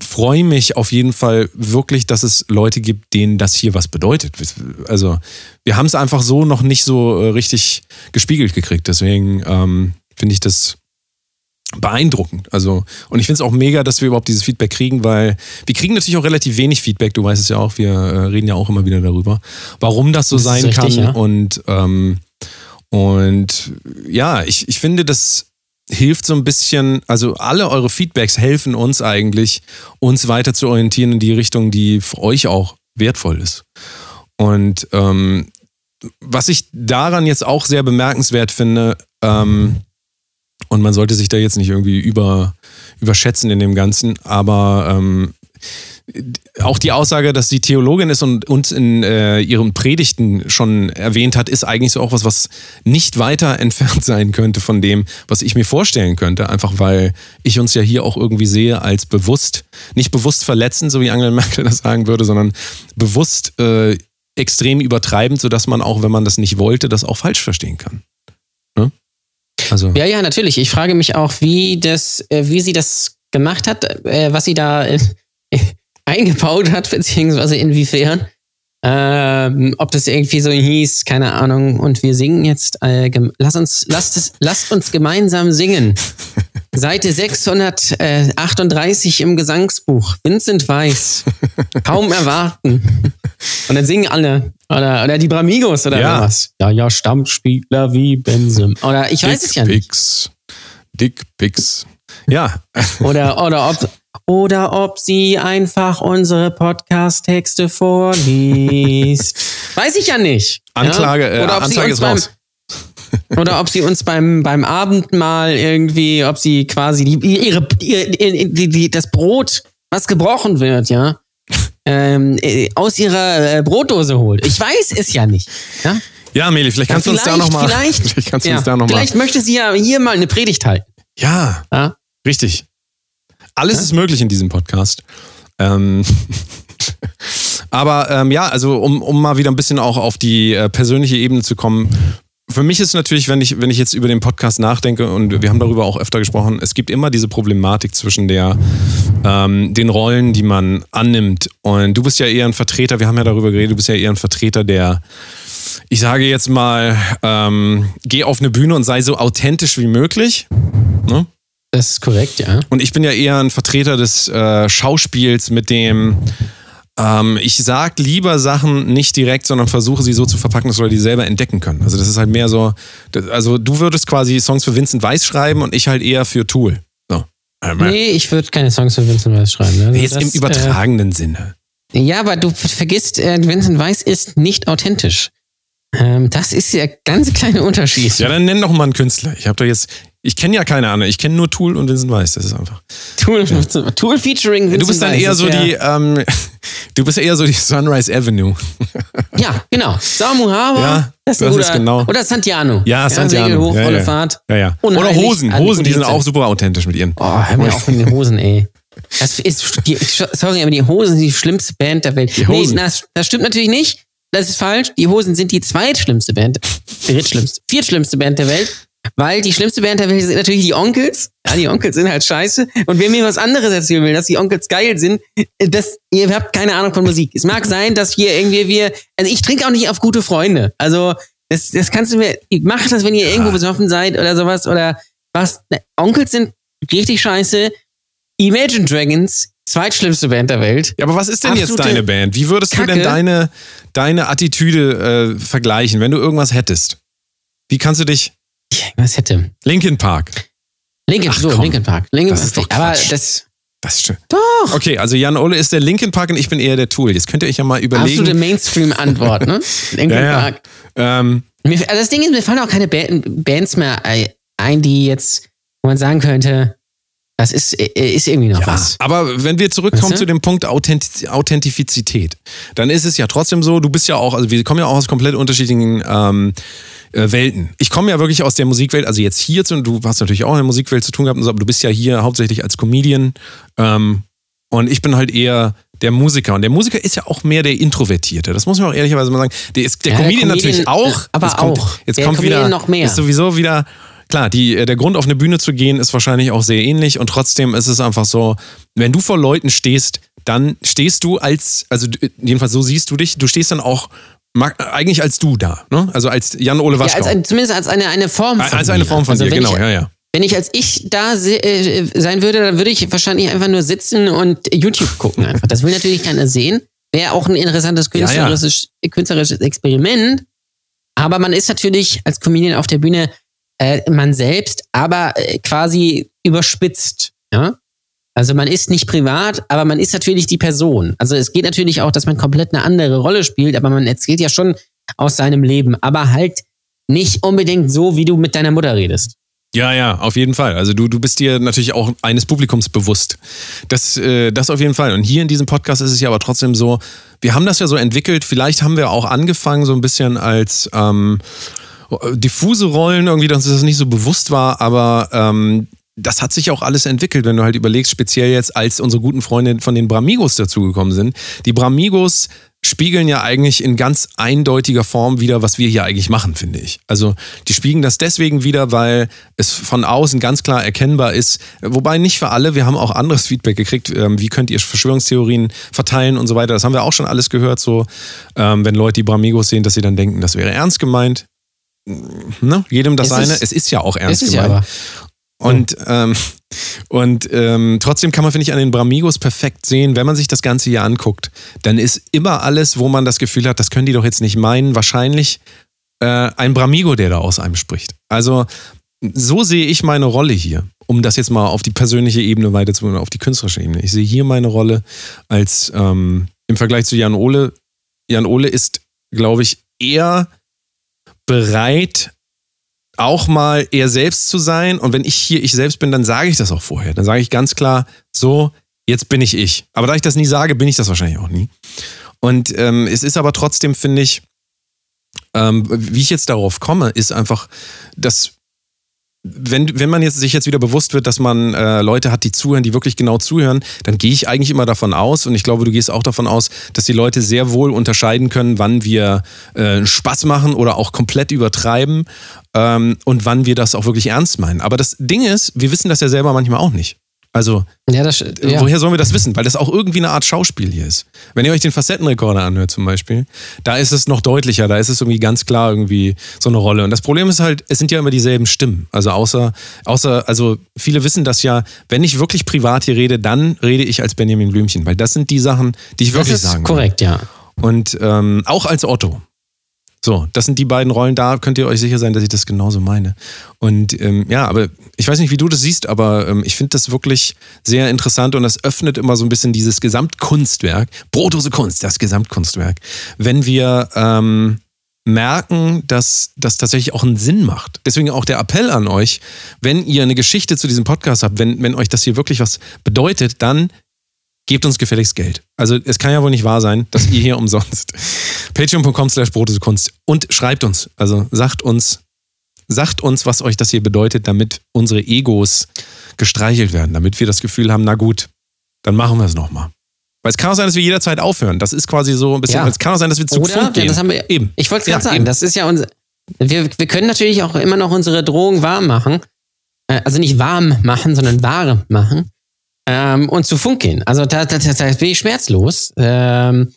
freue mich auf jeden Fall wirklich, dass es Leute gibt, denen das hier was bedeutet. Also wir haben es einfach so noch nicht so äh, richtig gespiegelt gekriegt. Deswegen ähm, finde ich das beeindruckend. Also, und ich finde es auch mega, dass wir überhaupt dieses Feedback kriegen, weil wir kriegen natürlich auch relativ wenig Feedback, du weißt es ja auch, wir äh, reden ja auch immer wieder darüber, warum das so Das sein richtig, kann. ja. Und, ähm, und ja, ich, ich finde, das hilft so ein bisschen, also alle eure Feedbacks helfen uns eigentlich, uns weiter zu orientieren in die Richtung, die für euch auch wertvoll ist. Und ähm, was ich daran jetzt auch sehr bemerkenswert finde, ähm, und man sollte sich da jetzt nicht irgendwie über, überschätzen in dem Ganzen, aber ähm, auch die Aussage, dass sie Theologin ist und uns in äh, ihren Predigten schon erwähnt hat, ist eigentlich so auch was, was nicht weiter entfernt sein könnte von dem, was ich mir vorstellen könnte. Einfach weil ich uns ja hier auch irgendwie sehe als bewusst, nicht bewusst verletzend, so wie Angela Merkel das sagen würde, sondern bewusst äh, extrem übertreibend, sodass man auch, wenn man das nicht wollte, das auch falsch verstehen kann. Ne? Also. Ja, ja, natürlich. Ich frage mich auch, wie das, äh, wie sie das gemacht hat, äh, was sie da eingebaut hat, beziehungsweise inwiefern. Ähm, ob das irgendwie so hieß, keine Ahnung, und wir singen jetzt, äh, lass uns, lasst, es, lasst uns gemeinsam singen. Seite 638 im Gesangsbuch. Vincent Weiss. Kaum erwarten. Und dann singen alle. Oder, oder die Bramigos oder Ja. was. Ja, ja, Stammspieler wie Benzem. Oder ich weiß es ja nicht. Dickpics. Dickpics. Ja, Oder, oder, ob, oder ob sie einfach unsere Podcast-Texte vorliest. Weiß ich ja nicht. Anklage, äh, ja? oder ob sie uns ist raus. beim, Oder ob sie uns beim, beim Abendmahl irgendwie, ob sie quasi die, ihre, ihre, die, die, das Brot, was gebrochen wird, ja, ähm, äh, aus ihrer äh, Brotdose holt. Ich weiß es ja nicht. Ja? ja, Meli, vielleicht kannst du uns da vielleicht, nochmal. vielleicht, kannst du ja, uns da noch mal. vielleicht möchte sie ja hier mal eine Predigt halten. Ja, Ja? richtig. Alles ist möglich in diesem Podcast. Ähm, aber ähm, ja, also um, um mal wieder ein bisschen auch auf die äh, persönliche Ebene zu kommen. Für mich ist natürlich, wenn ich, wenn ich jetzt über den Podcast nachdenke, und wir haben darüber auch öfter gesprochen, es gibt immer diese Problematik zwischen der, ähm, den Rollen, die man annimmt. Und du bist ja eher ein Vertreter, wir haben ja darüber geredet, du bist ja eher ein Vertreter der, ich sage jetzt mal, ähm, geh auf eine Bühne und sei so authentisch wie möglich. Ne? Das ist korrekt, ja. Und ich bin ja eher ein Vertreter des äh, Schauspiels mit dem, ähm, ich sag lieber Sachen nicht direkt, sondern versuche sie so zu verpacken, dass Leute die selber entdecken können. Also das ist halt mehr so, also du würdest quasi Songs für Vincent Weiss schreiben und ich halt eher für Tool. So. Nee, ich würde keine Songs für Vincent Weiss schreiben. Also Jetzt das, im übertragenen Sinne. Äh, ja, aber du vergisst, äh, Vincent Weiss ist nicht authentisch. Ähm, das ist ja ganz kleiner Unterschied. Ja, dann nenn doch mal einen Künstler. Ich habe doch jetzt, ich kenne ja keine anderen. Ich kenne nur Tool und Vincent Weiss. Das ist einfach. Tool, Tool featuring Vincent du bist dann Weiss, eher so wär- die, ähm, du bist eher so die Sunrise Avenue. Ja, genau. Samu Hava. Ja, das ist, das ist genau. Oder Santiano. Ja, Santiano. Segel hoch, Ja, volle ja. Fahrt. Ja, ja. Oder Hosen. Hosen, die sind auch super authentisch mit ihren. Oh, hör mir auf mit den Hosen, ey. Das ist, die, sorry, aber die Hosen sind die schlimmste Band der Welt. Die Hosen. Nee, das, das stimmt natürlich nicht. Das ist falsch. Die Hosen sind die zweitschlimmste Band, drittschlimmste, viertschlimmste Band der Welt. Weil die schlimmste Band der Welt sind natürlich die Onkels. Ja, die Onkels sind halt scheiße. Und wer mir was anderes erzählen will, dass die Onkels geil sind, das, ihr habt keine Ahnung von Musik. Es mag sein, dass hier irgendwie wir, also ich trinke auch nicht auf gute Freunde. Also, das, das kannst du mir, macht das, wenn ihr irgendwo besoffen seid oder sowas oder was. Ne, Onkels sind richtig scheiße. Imagine Dragons, zweitschlimmste Band der Welt. Ja, aber was ist denn jetzt Absolute deine Band? Wie würdest du denn Kacke. deine, deine Attitüde äh, vergleichen, wenn du irgendwas hättest? Wie kannst du dich. Was hätte? Linkin Park. Linkin, Ach, so, komm. Linkin Park. Linkin Das ist doch Aber Quatsch. das, Das ist schön. doch. Okay, also Jan Ole ist der Linkin Park und ich bin eher der Tool. Jetzt könnt ihr euch ja mal überlegen. Absolute Mainstream-Antwort, ne? Linkin ja, ja. Park. Ähm, also das Ding ist, mir fallen auch keine Band, Bands mehr ein, die jetzt, wo man sagen könnte, das ist, äh, ist irgendwie noch ja, was. aber wenn wir zurückkommen Weißt du? zu dem Punkt Authentiz Authentizität, dann ist es ja trotzdem so, du bist ja auch, also wir kommen ja auch aus komplett unterschiedlichen ähm, äh, Welten. Ich komme ja wirklich aus der Musikwelt, also jetzt hier, zu, du hast natürlich auch in der Musikwelt zu tun gehabt, und so, aber du bist ja hier hauptsächlich als Comedian ähm, und ich bin halt eher der Musiker. Und der Musiker ist ja auch mehr der Introvertierte. Das muss man auch ehrlicherweise mal sagen. Der, ist, der Ja, der Comedian, Comedian, natürlich auch. aber jetzt kommt, auch. Jetzt Der kommt Comedian wieder, noch mehr. Ist sowieso wieder, klar, die, äh, der Grund auf eine Bühne zu gehen ist wahrscheinlich auch sehr ähnlich. Und trotzdem ist es einfach so, wenn du vor Leuten stehst, dann stehst du als, also jedenfalls so siehst du dich, du stehst dann auch eigentlich als du da. Ne? Also als Jan-Ole Ja, Waschkau. als ein, zumindest als eine, eine Form von Als eine. Form von also dir, genau, ich, ja, ja. wenn ich als ich da se- äh, sein würde, dann würde ich wahrscheinlich einfach nur sitzen und YouTube gucken einfach. Das will natürlich keiner sehen. Wäre auch ein interessantes Ja, ja. künstlerisches, künstlerisches Experiment. Aber man ist natürlich als Comedian auf der Bühne äh, man selbst, aber äh, quasi überspitzt. Ja? Also man ist nicht privat, aber man ist natürlich die Person. Also es geht natürlich auch, dass man komplett eine andere Rolle spielt, aber man erzählt ja schon aus seinem Leben, aber halt nicht unbedingt so, wie du mit deiner Mutter redest. Ja, ja, auf jeden Fall. Also du, du bist dir natürlich auch eines Publikums bewusst. Das, äh, das auf jeden Fall. Und hier in diesem Podcast ist es ja aber trotzdem so, wir haben das ja so entwickelt, vielleicht haben wir auch angefangen so ein bisschen als ähm, diffuse Rollen, irgendwie, dass das nicht so bewusst war, aber ähm, das hat sich auch alles entwickelt, wenn du halt überlegst, speziell jetzt, als unsere guten Freunde von den Bramigos dazugekommen sind. Die Bramigos spiegeln ja eigentlich in ganz eindeutiger Form wieder, was wir hier eigentlich machen, finde ich. Also die spiegeln das deswegen wieder, weil es von außen ganz klar erkennbar ist, wobei nicht für alle, wir haben auch anderes Feedback gekriegt, ähm, wie könnt ihr Verschwörungstheorien verteilen und so weiter, das haben wir auch schon alles gehört, so ähm, wenn Leute die Bramigos sehen, dass sie dann denken, das wäre ernst gemeint. Ne? Jedem das Es seine, ist- es ist ja auch ernst ist es ja gemeint. aber. Und, ähm, und ähm, trotzdem kann man, finde ich, an den Bramigos perfekt sehen, wenn man sich das Ganze hier anguckt, dann ist immer alles, wo man das Gefühl hat, das können die doch jetzt nicht meinen, wahrscheinlich äh, ein Bramigo, der da aus einem spricht. Also so sehe ich meine Rolle hier, um das jetzt mal auf die persönliche Ebene weiterzuführen, auf die künstlerische Ebene. Ich sehe hier meine Rolle als ähm, im Vergleich zu Jan Ole. Jan Ole ist, glaube ich, eher bereit, auch mal er selbst zu sein. Und wenn ich hier ich selbst bin, dann sage ich das auch vorher. Dann sage ich ganz klar, so, jetzt bin ich ich. Aber da ich das nie sage, bin ich das wahrscheinlich auch nie. Und ähm, es ist aber trotzdem, finde ich, ähm, wie ich jetzt darauf komme, ist einfach, dass wenn, wenn man jetzt sich jetzt wieder bewusst wird, dass man äh, Leute hat, die zuhören, die wirklich genau zuhören, dann gehe ich eigentlich immer davon aus, und ich glaube, du gehst auch davon aus, dass die Leute sehr wohl unterscheiden können, wann wir äh, Spaß machen oder auch komplett übertreiben ähm, und wann wir das auch wirklich ernst meinen. Aber das Ding ist, wir wissen das ja selber manchmal auch nicht. Also, Ja, das, ja. woher sollen wir das wissen? Weil das auch irgendwie eine Art Schauspiel hier ist. Wenn ihr euch den Facettenrekorder anhört zum Beispiel, da ist es noch deutlicher, da ist es irgendwie ganz klar irgendwie so eine Rolle. Und das Problem ist halt, es sind ja immer dieselben Stimmen. Also außer, außer, also viele wissen das ja, wenn ich wirklich privat hier rede, dann rede ich als Benjamin Blümchen, weil das sind die Sachen, die ich das wirklich ist sagen will. korrekt, ja. Und ähm, auch als Otto. So, das sind die beiden Rollen, da könnt ihr euch sicher sein, dass ich das genauso meine. Und ähm, ja, aber ich weiß nicht, wie du das siehst, aber ähm, ich finde das wirklich sehr interessant und das öffnet immer so ein bisschen dieses Gesamtkunstwerk, Brotose Kunst, das Gesamtkunstwerk. Wenn wir ähm, merken, dass das tatsächlich auch einen Sinn macht. Deswegen auch der Appell an euch, wenn ihr eine Geschichte zu diesem Podcast habt, wenn, wenn euch das hier wirklich was bedeutet, dann gebt uns gefälligst Geld. Also es kann ja wohl nicht wahr sein, dass ihr hier umsonst patreon.com slash Kunst und schreibt uns, also sagt uns, sagt uns, was euch das hier bedeutet, damit unsere Egos gestreichelt werden, damit wir das Gefühl haben, na gut, dann machen wir es nochmal. Weil es kann auch sein, dass wir jederzeit aufhören. Das ist quasi so ein bisschen, Ja. es kann auch sein, dass wir zu Oder? Ja, gehen. das haben wir, Eben. Ich wollte es Ja, gerade sagen, eben. das ist ja unser. Wir, wir können natürlich auch immer noch unsere Drohung warm machen. Äh, Also nicht warm machen, sondern warm machen. Ähm, und zu Funk gehen. Also da, da, da, da bin ich schmerzlos. Ähm,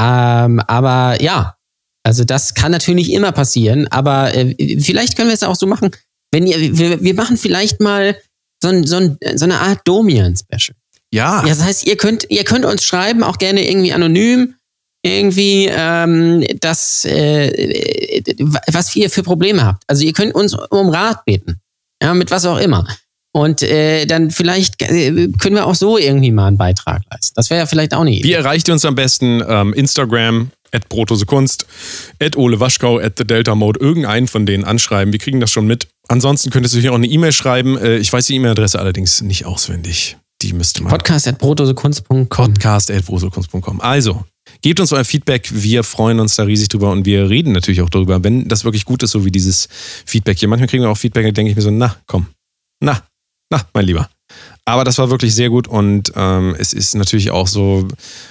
ähm, aber ja, also das kann natürlich immer passieren. Aber äh, vielleicht können wir es auch so machen. Wenn ihr, wir, wir machen vielleicht mal so, ein, so, ein, so eine Art Domian-Special. Ja, Ja, das heißt, ihr könnt, ihr könnt uns schreiben, auch gerne irgendwie anonym, irgendwie, ähm, das, äh, was ihr für Probleme habt. Also ihr könnt uns um Rat beten. Ja, mit was auch immer. Und äh, dann vielleicht äh, können wir auch so irgendwie mal einen Beitrag leisten. Das wäre ja vielleicht auch eine Idee. Wie erreicht ihr uns am besten? Ähm, Instagram, at Kunst, at Ole Waschkau, at The Delta Mode, irgendeinen von denen anschreiben. Wir kriegen das schon mit. Ansonsten könntest du hier auch eine E-Mail schreiben. Äh, ich weiß die E-Mail-Adresse allerdings nicht auswendig. Die müsste man. Podcast.brotosekunst.com. Podcast.prosokunst.com. Also, gebt uns euer Feedback. Wir freuen uns da riesig drüber und wir reden natürlich auch darüber, wenn das wirklich gut ist, so wie dieses Feedback hier. Manchmal kriegen wir auch Feedback, da denke ich mir so, na, komm, na, na, mein Lieber. Aber das war wirklich sehr gut und ähm, es ist natürlich auch so,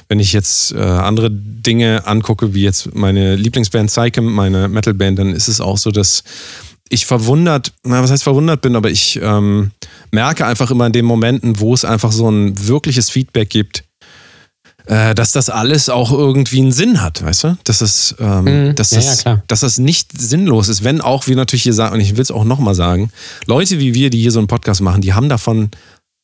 wenn ich jetzt äh, andere Dinge angucke, wie jetzt meine Lieblingsband Psychem, meine Metalband, dann ist es auch so, dass ich verwundert, na, was heißt verwundert bin, aber ich ähm, merke einfach immer in den Momenten, wo es einfach so ein wirkliches Feedback gibt, äh, dass das alles auch irgendwie einen Sinn hat, weißt du? Dass es, ähm, Mhm. dass, Ja, das, ja, dass das nicht sinnlos ist, wenn auch wir natürlich hier sagen, und ich will es auch nochmal sagen, Leute wie wir, die hier so einen Podcast machen, die haben davon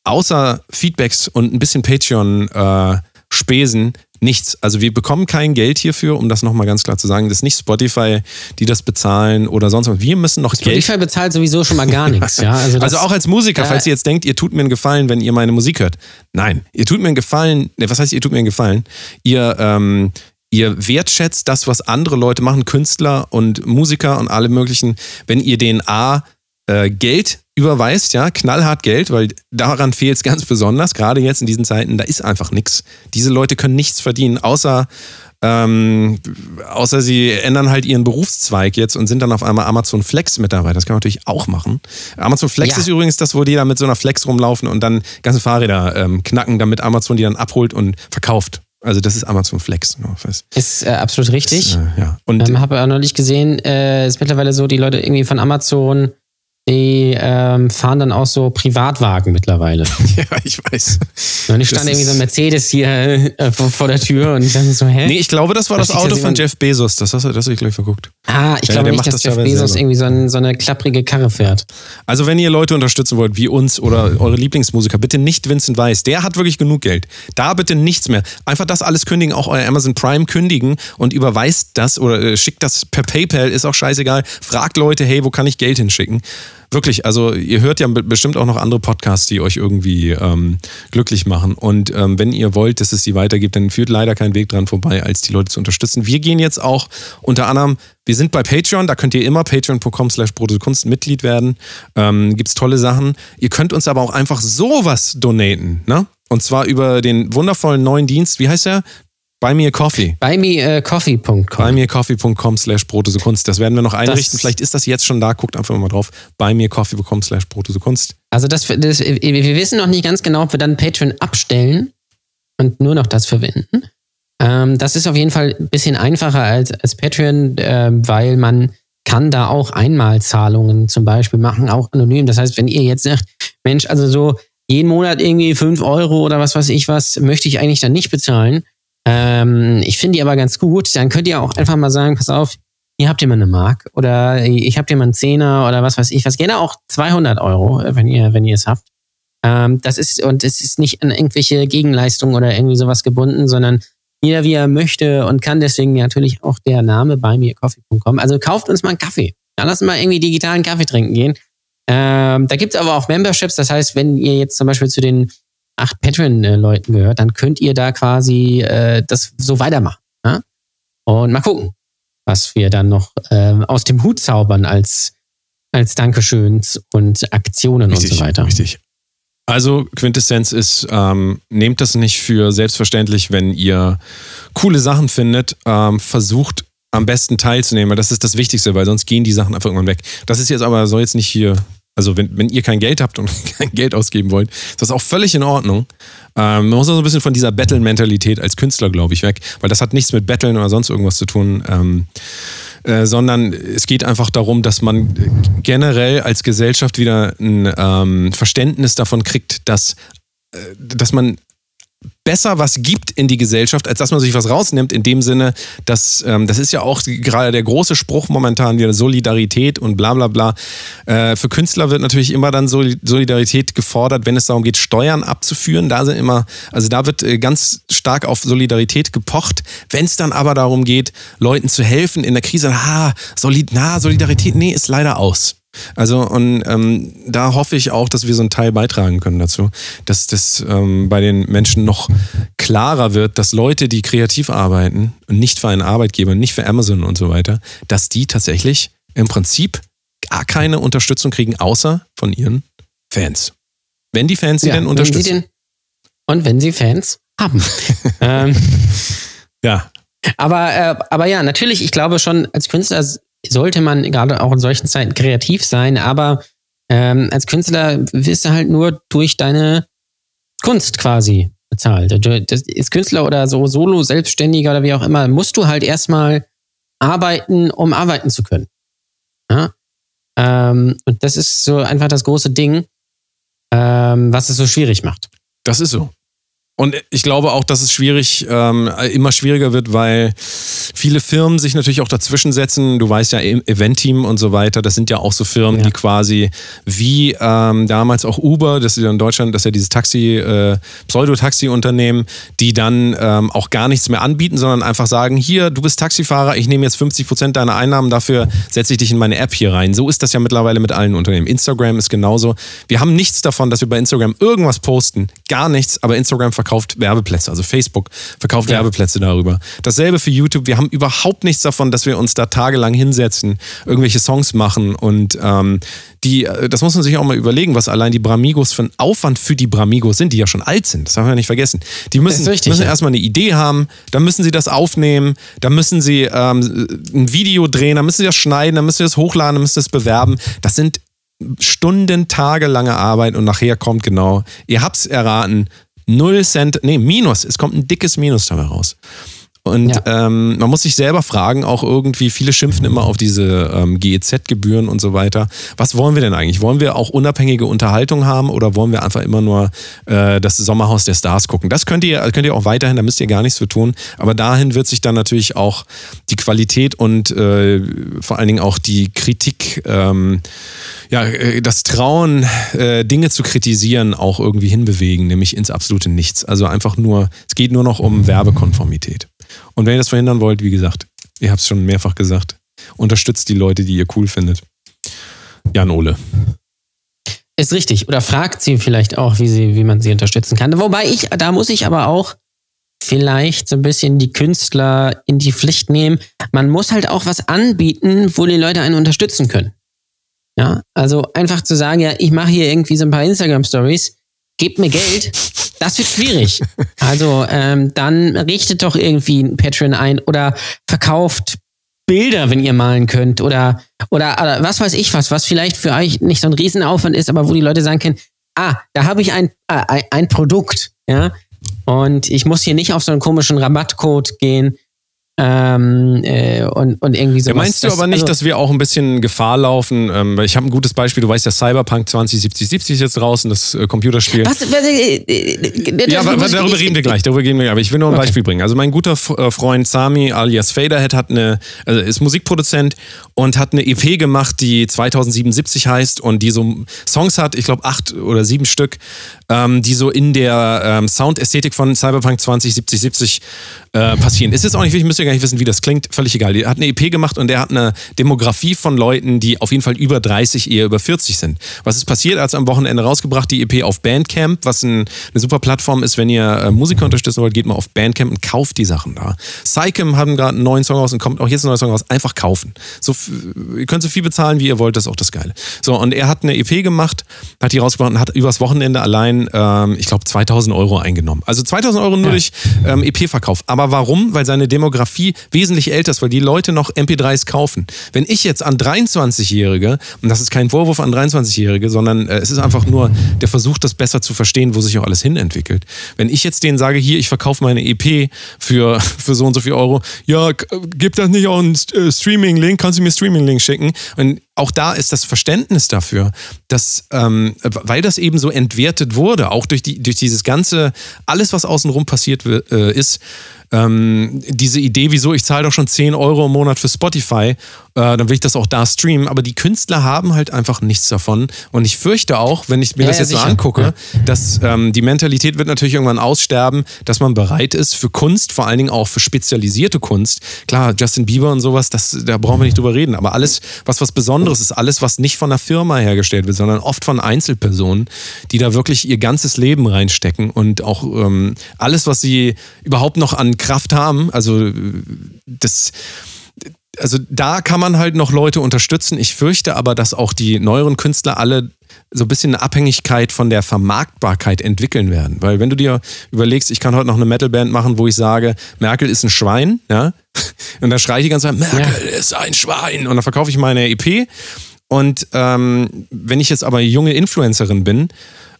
außer Feedbacks und ein bisschen Patreon-Spesen nichts. Also wir bekommen kein Geld hierfür, um das nochmal ganz klar zu sagen. Das ist nicht Spotify, die das bezahlen oder sonst was. Wir müssen noch Geld Spotify bezahlt sowieso schon mal gar nichts. Ja? Also, also auch als Musiker, äh, falls ihr jetzt denkt, ihr tut mir einen Gefallen, wenn ihr meine Musik hört. Nein, ihr tut mir einen Gefallen. Ne, was heißt, ihr tut mir einen Gefallen? Ihr, ähm, ihr wertschätzt das, was andere Leute machen, Künstler und Musiker und alle möglichen, wenn ihr den A äh, Geld überweist, ja, knallhart Geld, weil daran fehlt es ganz besonders, gerade jetzt in diesen Zeiten, da ist einfach nichts. Diese Leute können nichts verdienen, außer ähm, außer sie ändern halt ihren Berufszweig jetzt und sind dann auf einmal Amazon Flex Mitarbeiter. Das kann man natürlich auch machen. Amazon Flex Ja. ist übrigens das, wo die da mit so einer Flex rumlaufen und dann ganze Fahrräder ähm, knacken, damit Amazon die dann abholt und verkauft. Also das ist Amazon Flex. fürs- ist äh, absolut richtig. Äh, ja. Und Ähm, habe auch noch nicht gesehen, äh, ist mittlerweile so, die Leute irgendwie von Amazon, die ähm, fahren dann auch so Privatwagen mittlerweile. ja, ich weiß. Und ich stand Das irgendwie so ein Mercedes hier äh, vor, vor der Tür und dann so, hä? Nee, ich glaube, das war Da das ja Auto von jemand- Jeff Bezos. Das hast du, das hast du gleich verguckt. ah, ich Ja, glaube der nicht, macht dass das Jeff Bezos selber. irgendwie so, ein, so eine klapprige Karre fährt. Also wenn ihr Leute unterstützen wollt, wie uns oder eure Lieblingsmusiker, bitte nicht Vincent Weiss. Der hat wirklich genug Geld. Da bitte nichts mehr. Einfach das alles kündigen, auch euer Amazon Prime kündigen und überweist das oder äh, schickt das per PayPal, ist auch scheißegal. Fragt Leute, hey, wo kann ich Geld hinschicken? Wirklich, also ihr hört ja be- bestimmt auch noch andere Podcasts, die euch irgendwie ähm, glücklich machen. Und ähm, wenn ihr wollt, dass es die weitergibt, dann führt leider kein Weg dran vorbei, als die Leute zu unterstützen. Wir gehen jetzt auch unter anderem, wir sind bei Patreon, da könnt ihr immer patreon.com slash Kunst Mitglied werden. Ähm, gibt's tolle Sachen. Ihr könnt uns aber auch einfach sowas donaten, ne? Und zwar über den wundervollen neuen Dienst, wie heißt der? Buy Me a Coffee. Buymeacoffee.com. Buymeacoffee.com slash Kunst. Das werden wir noch einrichten. Das- Vielleicht ist das jetzt schon da. Guckt einfach mal drauf. Buymeacoffee.com slash Kunst. Also das, das, wir wissen noch nicht ganz genau, ob wir dann Patreon abstellen und nur noch das verwenden. Ähm, das ist auf jeden Fall ein bisschen einfacher als, als Patreon, ähm, weil man kann da auch Einmalzahlungen zum Beispiel machen, auch anonym. Das heißt, wenn ihr jetzt sagt, Mensch, also so jeden Monat irgendwie 5 Euro oder was weiß ich was, möchte ich eigentlich dann nicht bezahlen. Ähm, ich finde die aber ganz gut. Dann könnt ihr auch einfach mal sagen, pass auf, hier habt ihr mal eine Mark oder ich hab dir mal einen Zehner oder was weiß ich was. Gerne auch 200 Euro, wenn ihr, wenn ihr es habt. Ähm, das ist, und es ist nicht an irgendwelche Gegenleistungen oder irgendwie sowas gebunden, sondern jeder wie er möchte und kann deswegen natürlich auch der Name bei mir coffee.com. Also kauft uns mal einen Kaffee. Dann lass uns mal irgendwie digitalen Kaffee trinken gehen. Ähm, da gibt's aber auch Memberships. Das heißt, wenn ihr jetzt zum Beispiel zu den acht Patreon-Leuten gehört, dann könnt ihr da quasi äh, das so weitermachen. Ja? Und mal gucken, was wir dann noch ähm, aus dem Hut zaubern als, als Dankeschöns und Aktionen und so weiter. Richtig. Also Quintessenz ist, ähm, nehmt das nicht für selbstverständlich, wenn ihr coole Sachen findet, ähm, versucht am besten teilzunehmen, weil das ist das Wichtigste, weil sonst gehen die Sachen einfach irgendwann weg. Das ist jetzt aber, soll jetzt nicht hier, also wenn, wenn ihr kein Geld habt und kein Geld ausgeben wollt, ist das auch völlig in Ordnung. Ähm, man muss auch so ein bisschen von dieser Battle-Mentalität als Künstler, glaube ich, weg, weil das hat nichts mit Battlen oder sonst irgendwas zu tun. Ähm, äh, sondern es geht einfach darum, dass man generell als Gesellschaft wieder ein ähm, Verständnis davon kriegt, dass, äh, dass man besser was gibt in die Gesellschaft, als dass man sich was rausnimmt, in dem Sinne, dass ähm, das ist ja auch gerade der große Spruch momentan, wieder Solidarität und bla bla bla. Äh, für Künstler wird natürlich immer dann Soli- Solidarität gefordert, wenn es darum geht, Steuern abzuführen. Da sind immer, also da wird äh, ganz stark auf Solidarität gepocht. Wenn es dann aber darum geht, Leuten zu helfen in der Krise, ha, Solid, na, Solidarität, nee, ist leider aus. Also und ähm, da hoffe ich auch, dass wir so einen Teil beitragen können dazu, dass das ähm, bei den Menschen noch klarer wird, dass Leute, die kreativ arbeiten und nicht für einen Arbeitgeber, nicht für Amazon und so weiter, dass die tatsächlich im Prinzip gar keine Unterstützung kriegen, außer von ihren Fans. Wenn die Fans sie Ja, denn wenn sie unterstützen. den, und wenn sie Fans haben. ähm, ja, aber, äh, aber ja, natürlich, ich glaube schon, als Künstler sollte man gerade auch in solchen Zeiten kreativ sein, aber ähm, als Künstler wirst du halt nur durch deine Kunst quasi bezahlt. Du, das ist Künstler oder so Solo, Selbstständiger oder wie auch immer, musst du halt erstmal arbeiten, um arbeiten zu können. Ja? Ähm, und das ist so einfach das große Ding, ähm, was es so schwierig macht. das ist so. Und ich glaube auch, dass es schwierig, ähm, immer schwieriger wird, weil viele Firmen sich natürlich auch dazwischen setzen. Du weißt ja, E- Event-Team und so weiter, das sind ja auch so Firmen, Ja. die quasi wie ähm, damals auch Uber, das ist ja in Deutschland, das ist ja dieses Taxi, äh, Pseudo-Taxi-Unternehmen, die dann ähm, auch gar nichts mehr anbieten, sondern einfach sagen, hier, du bist Taxifahrer, ich nehme jetzt 50 Prozent deiner Einnahmen, dafür setze ich dich in meine App hier rein. So ist das ja mittlerweile mit allen Unternehmen. Instagram ist genauso. Wir haben nichts davon, dass wir bei Instagram irgendwas posten. Gar nichts, aber Instagram verkauft Werbeplätze. Also Facebook verkauft Ja. Werbeplätze darüber. Dasselbe für YouTube. Wir haben überhaupt nichts davon, dass wir uns da tagelang hinsetzen, irgendwelche Songs machen und ähm, die, äh, das muss man sich auch mal überlegen, was allein die Bramigos für ein Aufwand für die Bramigos sind, die ja schon alt sind. Das darf man ja nicht vergessen. Die müssen, richtig, müssen ja. erstmal eine Idee haben, dann müssen sie das aufnehmen, dann müssen sie ähm, ein Video drehen, dann müssen sie das schneiden, dann müssen sie das hochladen, dann müssen sie das bewerben. Das sind Stunden, tagelange Arbeit und nachher kommt genau, ihr habt's erraten, null Cent, nee, Minus, es kommt ein dickes Minus dabei raus. Und Ja. ähm, man muss sich selber fragen, auch irgendwie, viele schimpfen immer auf diese ähm, GEZ-Gebühren und so weiter. Was wollen wir denn eigentlich? Wollen wir auch unabhängige Unterhaltung haben oder wollen wir einfach immer nur äh, das Sommerhaus der Stars gucken? Das könnt ihr, könnt ihr auch weiterhin, da müsst ihr gar nichts für tun. Aber dahin wird sich dann natürlich auch die Qualität und äh, vor allen Dingen auch die Kritik, ähm, ja, äh, das Trauen, äh, Dinge zu kritisieren, auch irgendwie hinbewegen, nämlich ins absolute Nichts. Also einfach nur, es geht nur noch um Werbekonformität. Und wenn ihr das verhindern wollt, wie gesagt, ihr habt es schon mehrfach gesagt, unterstützt die Leute, die ihr cool findet. Jan Ole. Ist richtig. Oder fragt sie vielleicht auch, wie, sie, wie man sie unterstützen kann. Wobei ich, da muss ich aber auch vielleicht so ein bisschen die Künstler in die Pflicht nehmen. Man muss halt auch was anbieten, wo die Leute einen unterstützen können. Ja, also einfach zu sagen, ja, ich mache hier irgendwie so ein paar Instagram-Stories, gebt mir Geld, das wird schwierig. Also ähm, dann richtet doch irgendwie ein Patreon ein oder verkauft Bilder, wenn ihr malen könnt oder, oder, oder was weiß ich was, was vielleicht für euch nicht so ein Riesenaufwand ist, aber wo die Leute sagen können, ah, da habe ich ein, äh, ein, Produkt, ja, und ich muss hier nicht auf so einen komischen Rabattcode gehen ähm, äh, und, und irgendwie so. Ja, meinst du aber nicht, dass wir auch ein bisschen Gefahr laufen? Ähm, ich habe ein gutes Beispiel, du weißt ja, Cyberpunk 2070 ist jetzt draußen, das äh, Computerspiel. Was? was äh, äh, Ja, das- aber, darüber reden wir gleich. Darüber reden wir gleich. Aber ich will nur ein Okay. Beispiel bringen. Also mein guter äh, Freund Sami alias Faderhead hat eine, also ist Musikproduzent und hat eine EP gemacht, die 2077 heißt und die so Songs hat, ich glaube acht oder sieben Stück, ähm, die so in der ähm, Soundästhetik von Cyberpunk 2077 äh, passieren. Ist jetzt auch nicht wichtig, müsst ihr gar nicht wissen, wie das klingt. Völlig egal. Er hat eine EP gemacht und er hat eine Demografie von Leuten, die auf jeden Fall über 30, eher über 40 sind. Was ist passiert? Er hat es am Wochenende rausgebracht, die EP auf Bandcamp, was ein, eine super Plattform ist, wenn ihr äh, Musiker unterstützen wollt, geht mal auf Bandcamp und kauft die Sachen da. Psychem haben gerade einen neuen Song raus und kommt auch jetzt ein neuer Song raus. Einfach kaufen. So, ihr könnt so viel bezahlen, wie ihr wollt, das ist auch das Geile. So, und er hat eine EP gemacht, hat die rausgebracht und hat übers Wochenende allein, ähm, ich glaube, 2000 Euro eingenommen. Also 2000 Euro nur Ja. durch ähm, EP-Verkauf. Aber warum? Weil seine Demografie wesentlich älter ist, weil die Leute noch MP3s kaufen. Wenn ich jetzt an 23-Jährige, und das ist kein Vorwurf an 23-Jährige, sondern äh, es ist einfach nur der Versuch, das besser zu verstehen, wo sich auch alles hin entwickelt. Wenn ich jetzt denen sage, hier, ich verkaufe meine EP für, für so und so viel Euro, ja, k- gibt das nicht auch einen äh, Streaming-Link? Kannst du mir Streaming-Link schicken? Und auch da ist das Verständnis dafür, dass, ähm, weil das eben so entwertet wurde, auch durch, die, durch dieses ganze, alles, was außenrum passiert äh, ist, ähm, diese Idee, wieso ich zahle doch schon 10 Euro im Monat für Spotify, äh, dann will ich das auch da streamen. Aber die Künstler haben halt einfach nichts davon. Und ich fürchte auch, wenn ich mir Ja, das ja, jetzt so sicher. angucke, Ja. dass ähm, die Mentalität wird natürlich irgendwann aussterben, dass man bereit ist für Kunst, vor allen Dingen auch für spezialisierte Kunst. Klar, Justin Bieber und sowas, das, da brauchen wir nicht drüber reden. Aber alles, was was Besonderes ist, alles, was nicht von einer Firma hergestellt wird, sondern oft von Einzelpersonen, die da wirklich ihr ganzes Leben reinstecken und auch ähm, alles, was sie überhaupt noch an Kraft haben, also äh, das also da kann man halt noch Leute unterstützen. Ich fürchte aber, dass auch die neueren Künstler alle so ein bisschen eine Abhängigkeit von der Vermarktbarkeit entwickeln werden. Weil wenn du dir überlegst, ich kann heute noch eine Metalband machen, wo ich sage, Merkel ist ein Schwein, ja, und dann schreie ich die ganze Zeit, Merkel ist ein Schwein, und dann verkaufe ich meine EP. Und ähm, wenn ich jetzt aber junge Influencerin bin,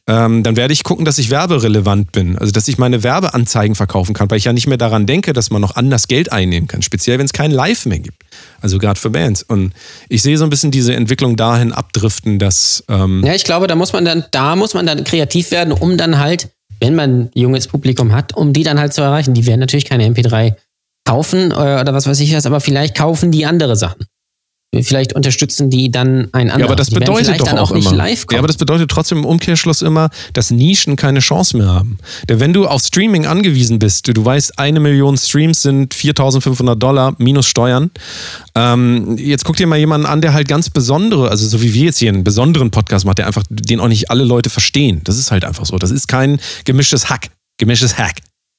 ähm, dann werde ich gucken, dass ich werberelevant bin. Also, dass ich meine Werbeanzeigen verkaufen kann, weil ich ja nicht mehr daran denke, dass man noch anders Geld einnehmen kann. Speziell, wenn es kein Live mehr gibt. Also, gerade für Bands. Und ich sehe so ein bisschen diese Entwicklung dahin abdriften, dass. Ähm, Ja, ich glaube, da muss man dann, da muss man dann kreativ werden, um dann halt wenn man junges Publikum hat, um die dann halt zu erreichen. Die werden natürlich keine MP3 kaufen äh, oder was weiß ich was, aber vielleicht kaufen die andere Sachen. Vielleicht unterstützen die dann ein anderes. Ja, aber das bedeutet doch dann auch, auch nicht immer. Ja, aber das bedeutet trotzdem im Umkehrschluss immer, dass Nischen keine Chance mehr haben. Denn wenn du auf Streaming angewiesen bist, du weißt, eine Million Streams sind 4.500 Dollar minus Steuern. Ähm, jetzt guck dir mal jemanden an, der halt ganz besondere, also so wie wir jetzt hier einen besonderen Podcast macht, der einfach, den auch nicht alle Leute verstehen. Das ist halt einfach so. Das ist kein gemischtes Hack. Gemischtes Hack.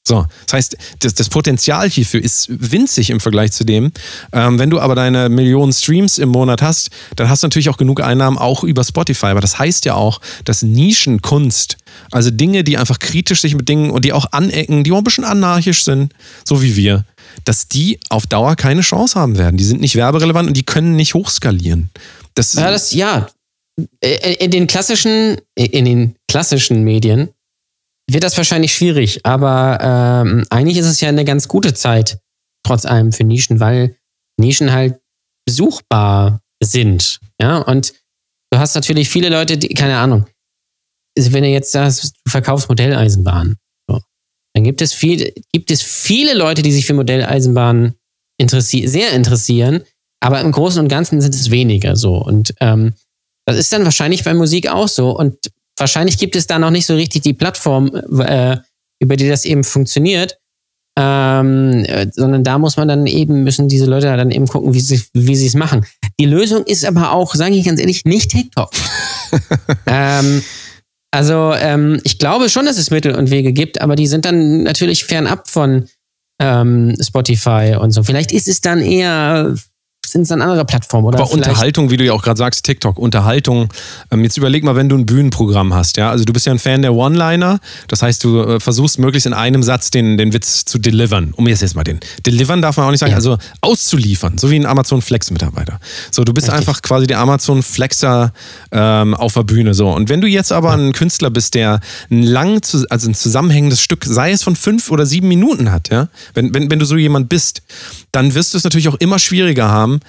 So, das heißt, das, das Potenzial hierfür ist winzig im Vergleich zu dem. Ähm, wenn du aber deine Millionen Streams im Monat hast, dann hast du natürlich auch genug Einnahmen auch über Spotify. Aber das heißt ja auch, dass Nischenkunst, also Dinge, die einfach kritisch sich mit Dingen und die auch anecken, die auch ein bisschen anarchisch sind, so wie wir, dass die auf Dauer keine Chance haben werden. Die sind nicht werberelevant und die können nicht hochskalieren. Das, Ja, das, ja. Äh, In den klassischen, in den klassischen Medien wird das wahrscheinlich schwierig, aber ähm, eigentlich ist es ja eine ganz gute Zeit, trotz allem für Nischen, weil Nischen halt besuchbar sind. Ja, und du hast natürlich viele Leute, die, keine Ahnung, also wenn du jetzt sagst, du verkaufst Modelleisenbahnen, so, dann gibt es, viel, gibt es viele Leute, die sich für Modelleisenbahnen interessi sehr interessieren, aber im Großen und Ganzen sind es weniger so. Und ähm, das ist dann wahrscheinlich bei Musik auch so. Und wahrscheinlich gibt es da noch nicht so richtig die Plattform, äh, über die das eben funktioniert. Ähm, äh, sondern da muss man dann eben, müssen diese Leute dann eben gucken, wie sie wie sie es machen. Die Lösung ist aber auch, sage ich ganz ehrlich, nicht TikTok. ähm, also ähm, ich glaube schon, dass es Mittel und Wege gibt, aber die sind dann natürlich fernab von ähm, Spotify und so. Vielleicht ist es dann eher, sind es dann andere Plattformen oder Aber Unterhaltung, wie du ja auch gerade sagst, TikTok, Unterhaltung. Ähm, jetzt überleg mal, wenn du ein Bühnenprogramm hast, ja. Also du bist ja ein Fan der One-Liner. Das heißt, du äh, versuchst möglichst in einem Satz den, den Witz zu delivern. Um jetzt jetzt mal den. Delivern darf man auch nicht sagen, Ja. also auszuliefern, so wie ein Amazon Flex-Mitarbeiter. So, du bist Richtig. einfach quasi der Amazon Flexer ähm, auf der Bühne. So. Und wenn du jetzt aber ein Künstler bist, der ein lang, also ein zusammenhängendes Stück, sei es von fünf oder sieben Minuten hat, ja, wenn, wenn, wenn du so jemand bist, dann wirst du es natürlich auch immer schwieriger haben,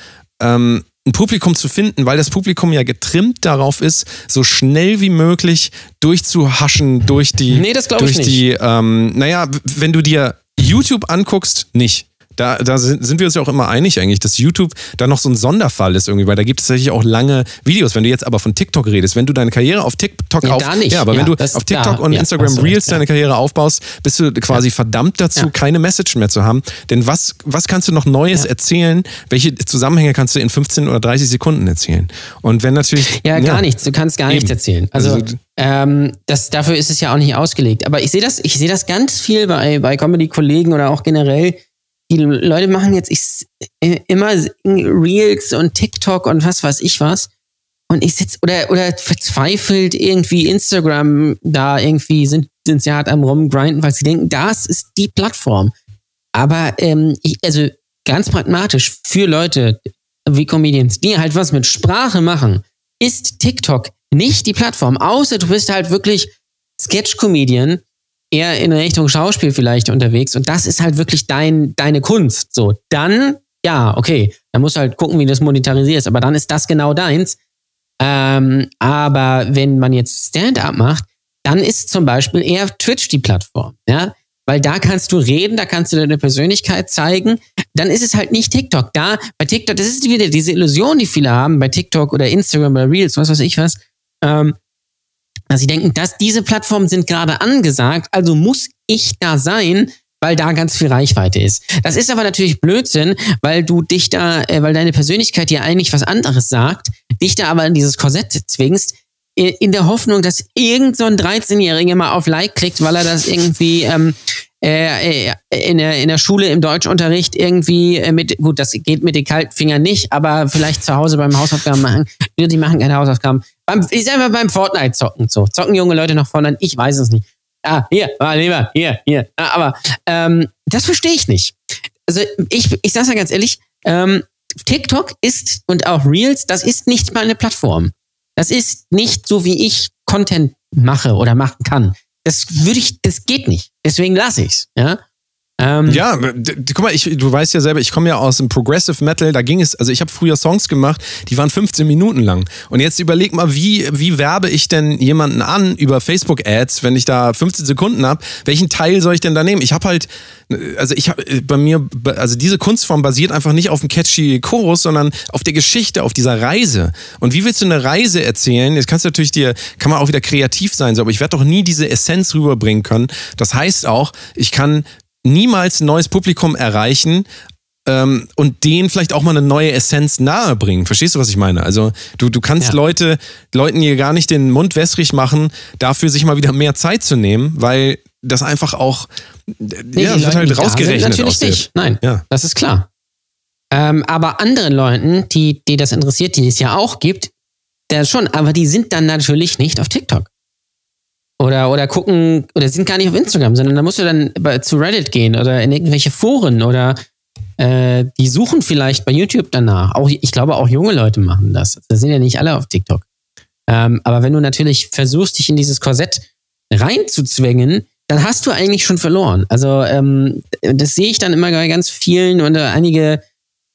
ähm, ein Publikum zu finden, weil das Publikum ja getrimmt darauf ist, so schnell wie möglich durchzuhaschen durch die, Nee, das glaub ich durch nicht. die, ähm, naja, wenn du dir YouTube anguckst, nicht. Da, da sind sind wir uns ja auch immer einig eigentlich, dass YouTube da noch so ein Sonderfall ist irgendwie, weil da gibt es tatsächlich auch lange Videos. Wenn du jetzt aber von TikTok redest, wenn du deine Karriere auf TikTok Nee, auf, da nicht. ja, aber Ja, wenn du auf TikTok da, und ja, Instagram du Reels deine Karriere aufbaust, bist du quasi verdammt dazu, keine Message mehr zu haben. Denn was, was kannst du noch Neues erzählen? Welche Zusammenhänge kannst du in 15 oder 30 Sekunden erzählen? Und wenn natürlich. Ja, gar nichts. Du kannst gar nichts Eben. erzählen. Also, Also- ähm, das, dafür ist es ja auch nicht ausgelegt. Aber ich sehe das, ich sehe das ganz viel bei, bei Comedy-Kollegen oder auch generell. Die Leute machen jetzt ich, äh, immer Reels und TikTok und was weiß ich was. Und ich sitze oder, oder verzweifelt irgendwie Instagram da irgendwie sind, sind sie hart am rumgrinden, weil sie denken, das ist die Plattform. Aber ähm, ich, also ganz pragmatisch für Leute wie Comedians, die halt was mit Sprache machen, ist TikTok nicht die Plattform, außer du bist halt wirklich Sketch-Comedian, eher in Richtung Schauspiel vielleicht unterwegs und das ist halt wirklich dein, deine Kunst. So, dann, ja, okay, dann musst du halt gucken, wie du das monetarisierst, aber dann ist das genau deins. Ähm, aber wenn man jetzt Stand-up macht, dann ist zum Beispiel eher Twitch die Plattform, ja, weil da kannst du reden, da kannst du deine Persönlichkeit zeigen. Dann ist es halt nicht TikTok. Da bei TikTok, das ist wieder diese Illusion, die viele haben bei TikTok oder Instagram oder Reels, was weiß ich was, ähm, sie denken, dass diese Plattformen sind gerade angesagt, also muss ich da sein, weil da ganz viel Reichweite ist. Das ist aber natürlich Blödsinn, weil du dich da, äh, weil deine Persönlichkeit dir eigentlich was anderes sagt, dich da aber in dieses Korsett zwingst, in der Hoffnung, dass irgend so ein 13-Jähriger mal auf Like klickt, weil er das irgendwie ähm, äh, äh, in, der, in der Schule im Deutschunterricht irgendwie äh, mit, gut, das geht mit den kalten Fingern nicht, aber vielleicht zu Hause beim Hausaufgaben machen. Die machen keine Hausaufgaben. Beim, ich sag mal beim Fortnite zocken. So, zocken junge Leute noch Fortnite? Ich weiß es nicht. Ah, hier, ah, lieber, hier, hier. Ah, aber ähm, das verstehe ich nicht. Also ich, ich sag's ja ganz ehrlich, ähm, TikTok ist und auch Reels, das ist nicht mal eine Plattform. Das ist nicht so, wie ich Content mache oder machen kann. Das würde ich, das geht nicht. Deswegen lasse ich's. Ja. Ähm, Ja, guck mal, ich, du weißt ja selber, ich komme ja aus dem Progressive Metal, da ging es, also ich habe früher Songs gemacht, die waren 15 Minuten lang. Und jetzt überleg mal, wie, wie werbe ich denn jemanden an über Facebook-Ads, wenn ich da 15 Sekunden habe? Welchen Teil soll ich denn da nehmen? Ich habe halt, also ich habe bei mir, also diese Kunstform basiert einfach nicht auf dem catchy Chorus, sondern auf der Geschichte, auf dieser Reise. Und wie willst du eine Reise erzählen? Jetzt kannst du natürlich dir, kann man auch wieder kreativ sein, so, aber ich werde doch nie diese Essenz rüberbringen können. Das heißt auch, ich kann niemals ein neues Publikum erreichen ähm, und denen vielleicht auch mal eine neue Essenz nahebringen. Verstehst du, was ich meine? Also du, du kannst Ja. Leute, Leuten hier gar nicht den Mund wässrig machen, dafür sich mal wieder mehr Zeit zu nehmen, weil das einfach auch, Nee, ja, wird Leute, halt da sind, rausgerechnet Natürlich nicht. Nein, Ja. das ist klar. Ähm, aber anderen Leuten, die, die das interessiert, die es ja auch gibt, der schon, aber die sind dann natürlich nicht auf TikTok. Oder, oder gucken, oder sind gar nicht auf Instagram, sondern da musst du dann zu Reddit gehen oder in irgendwelche Foren oder äh, die suchen vielleicht bei YouTube danach. Auch, ich glaube, auch junge Leute machen das. Da sind ja nicht alle auf TikTok. Ähm, aber wenn du natürlich versuchst, dich in dieses Korsett reinzuzwängen, dann hast du eigentlich schon verloren. Also ähm, das sehe ich dann immer bei ganz vielen und einige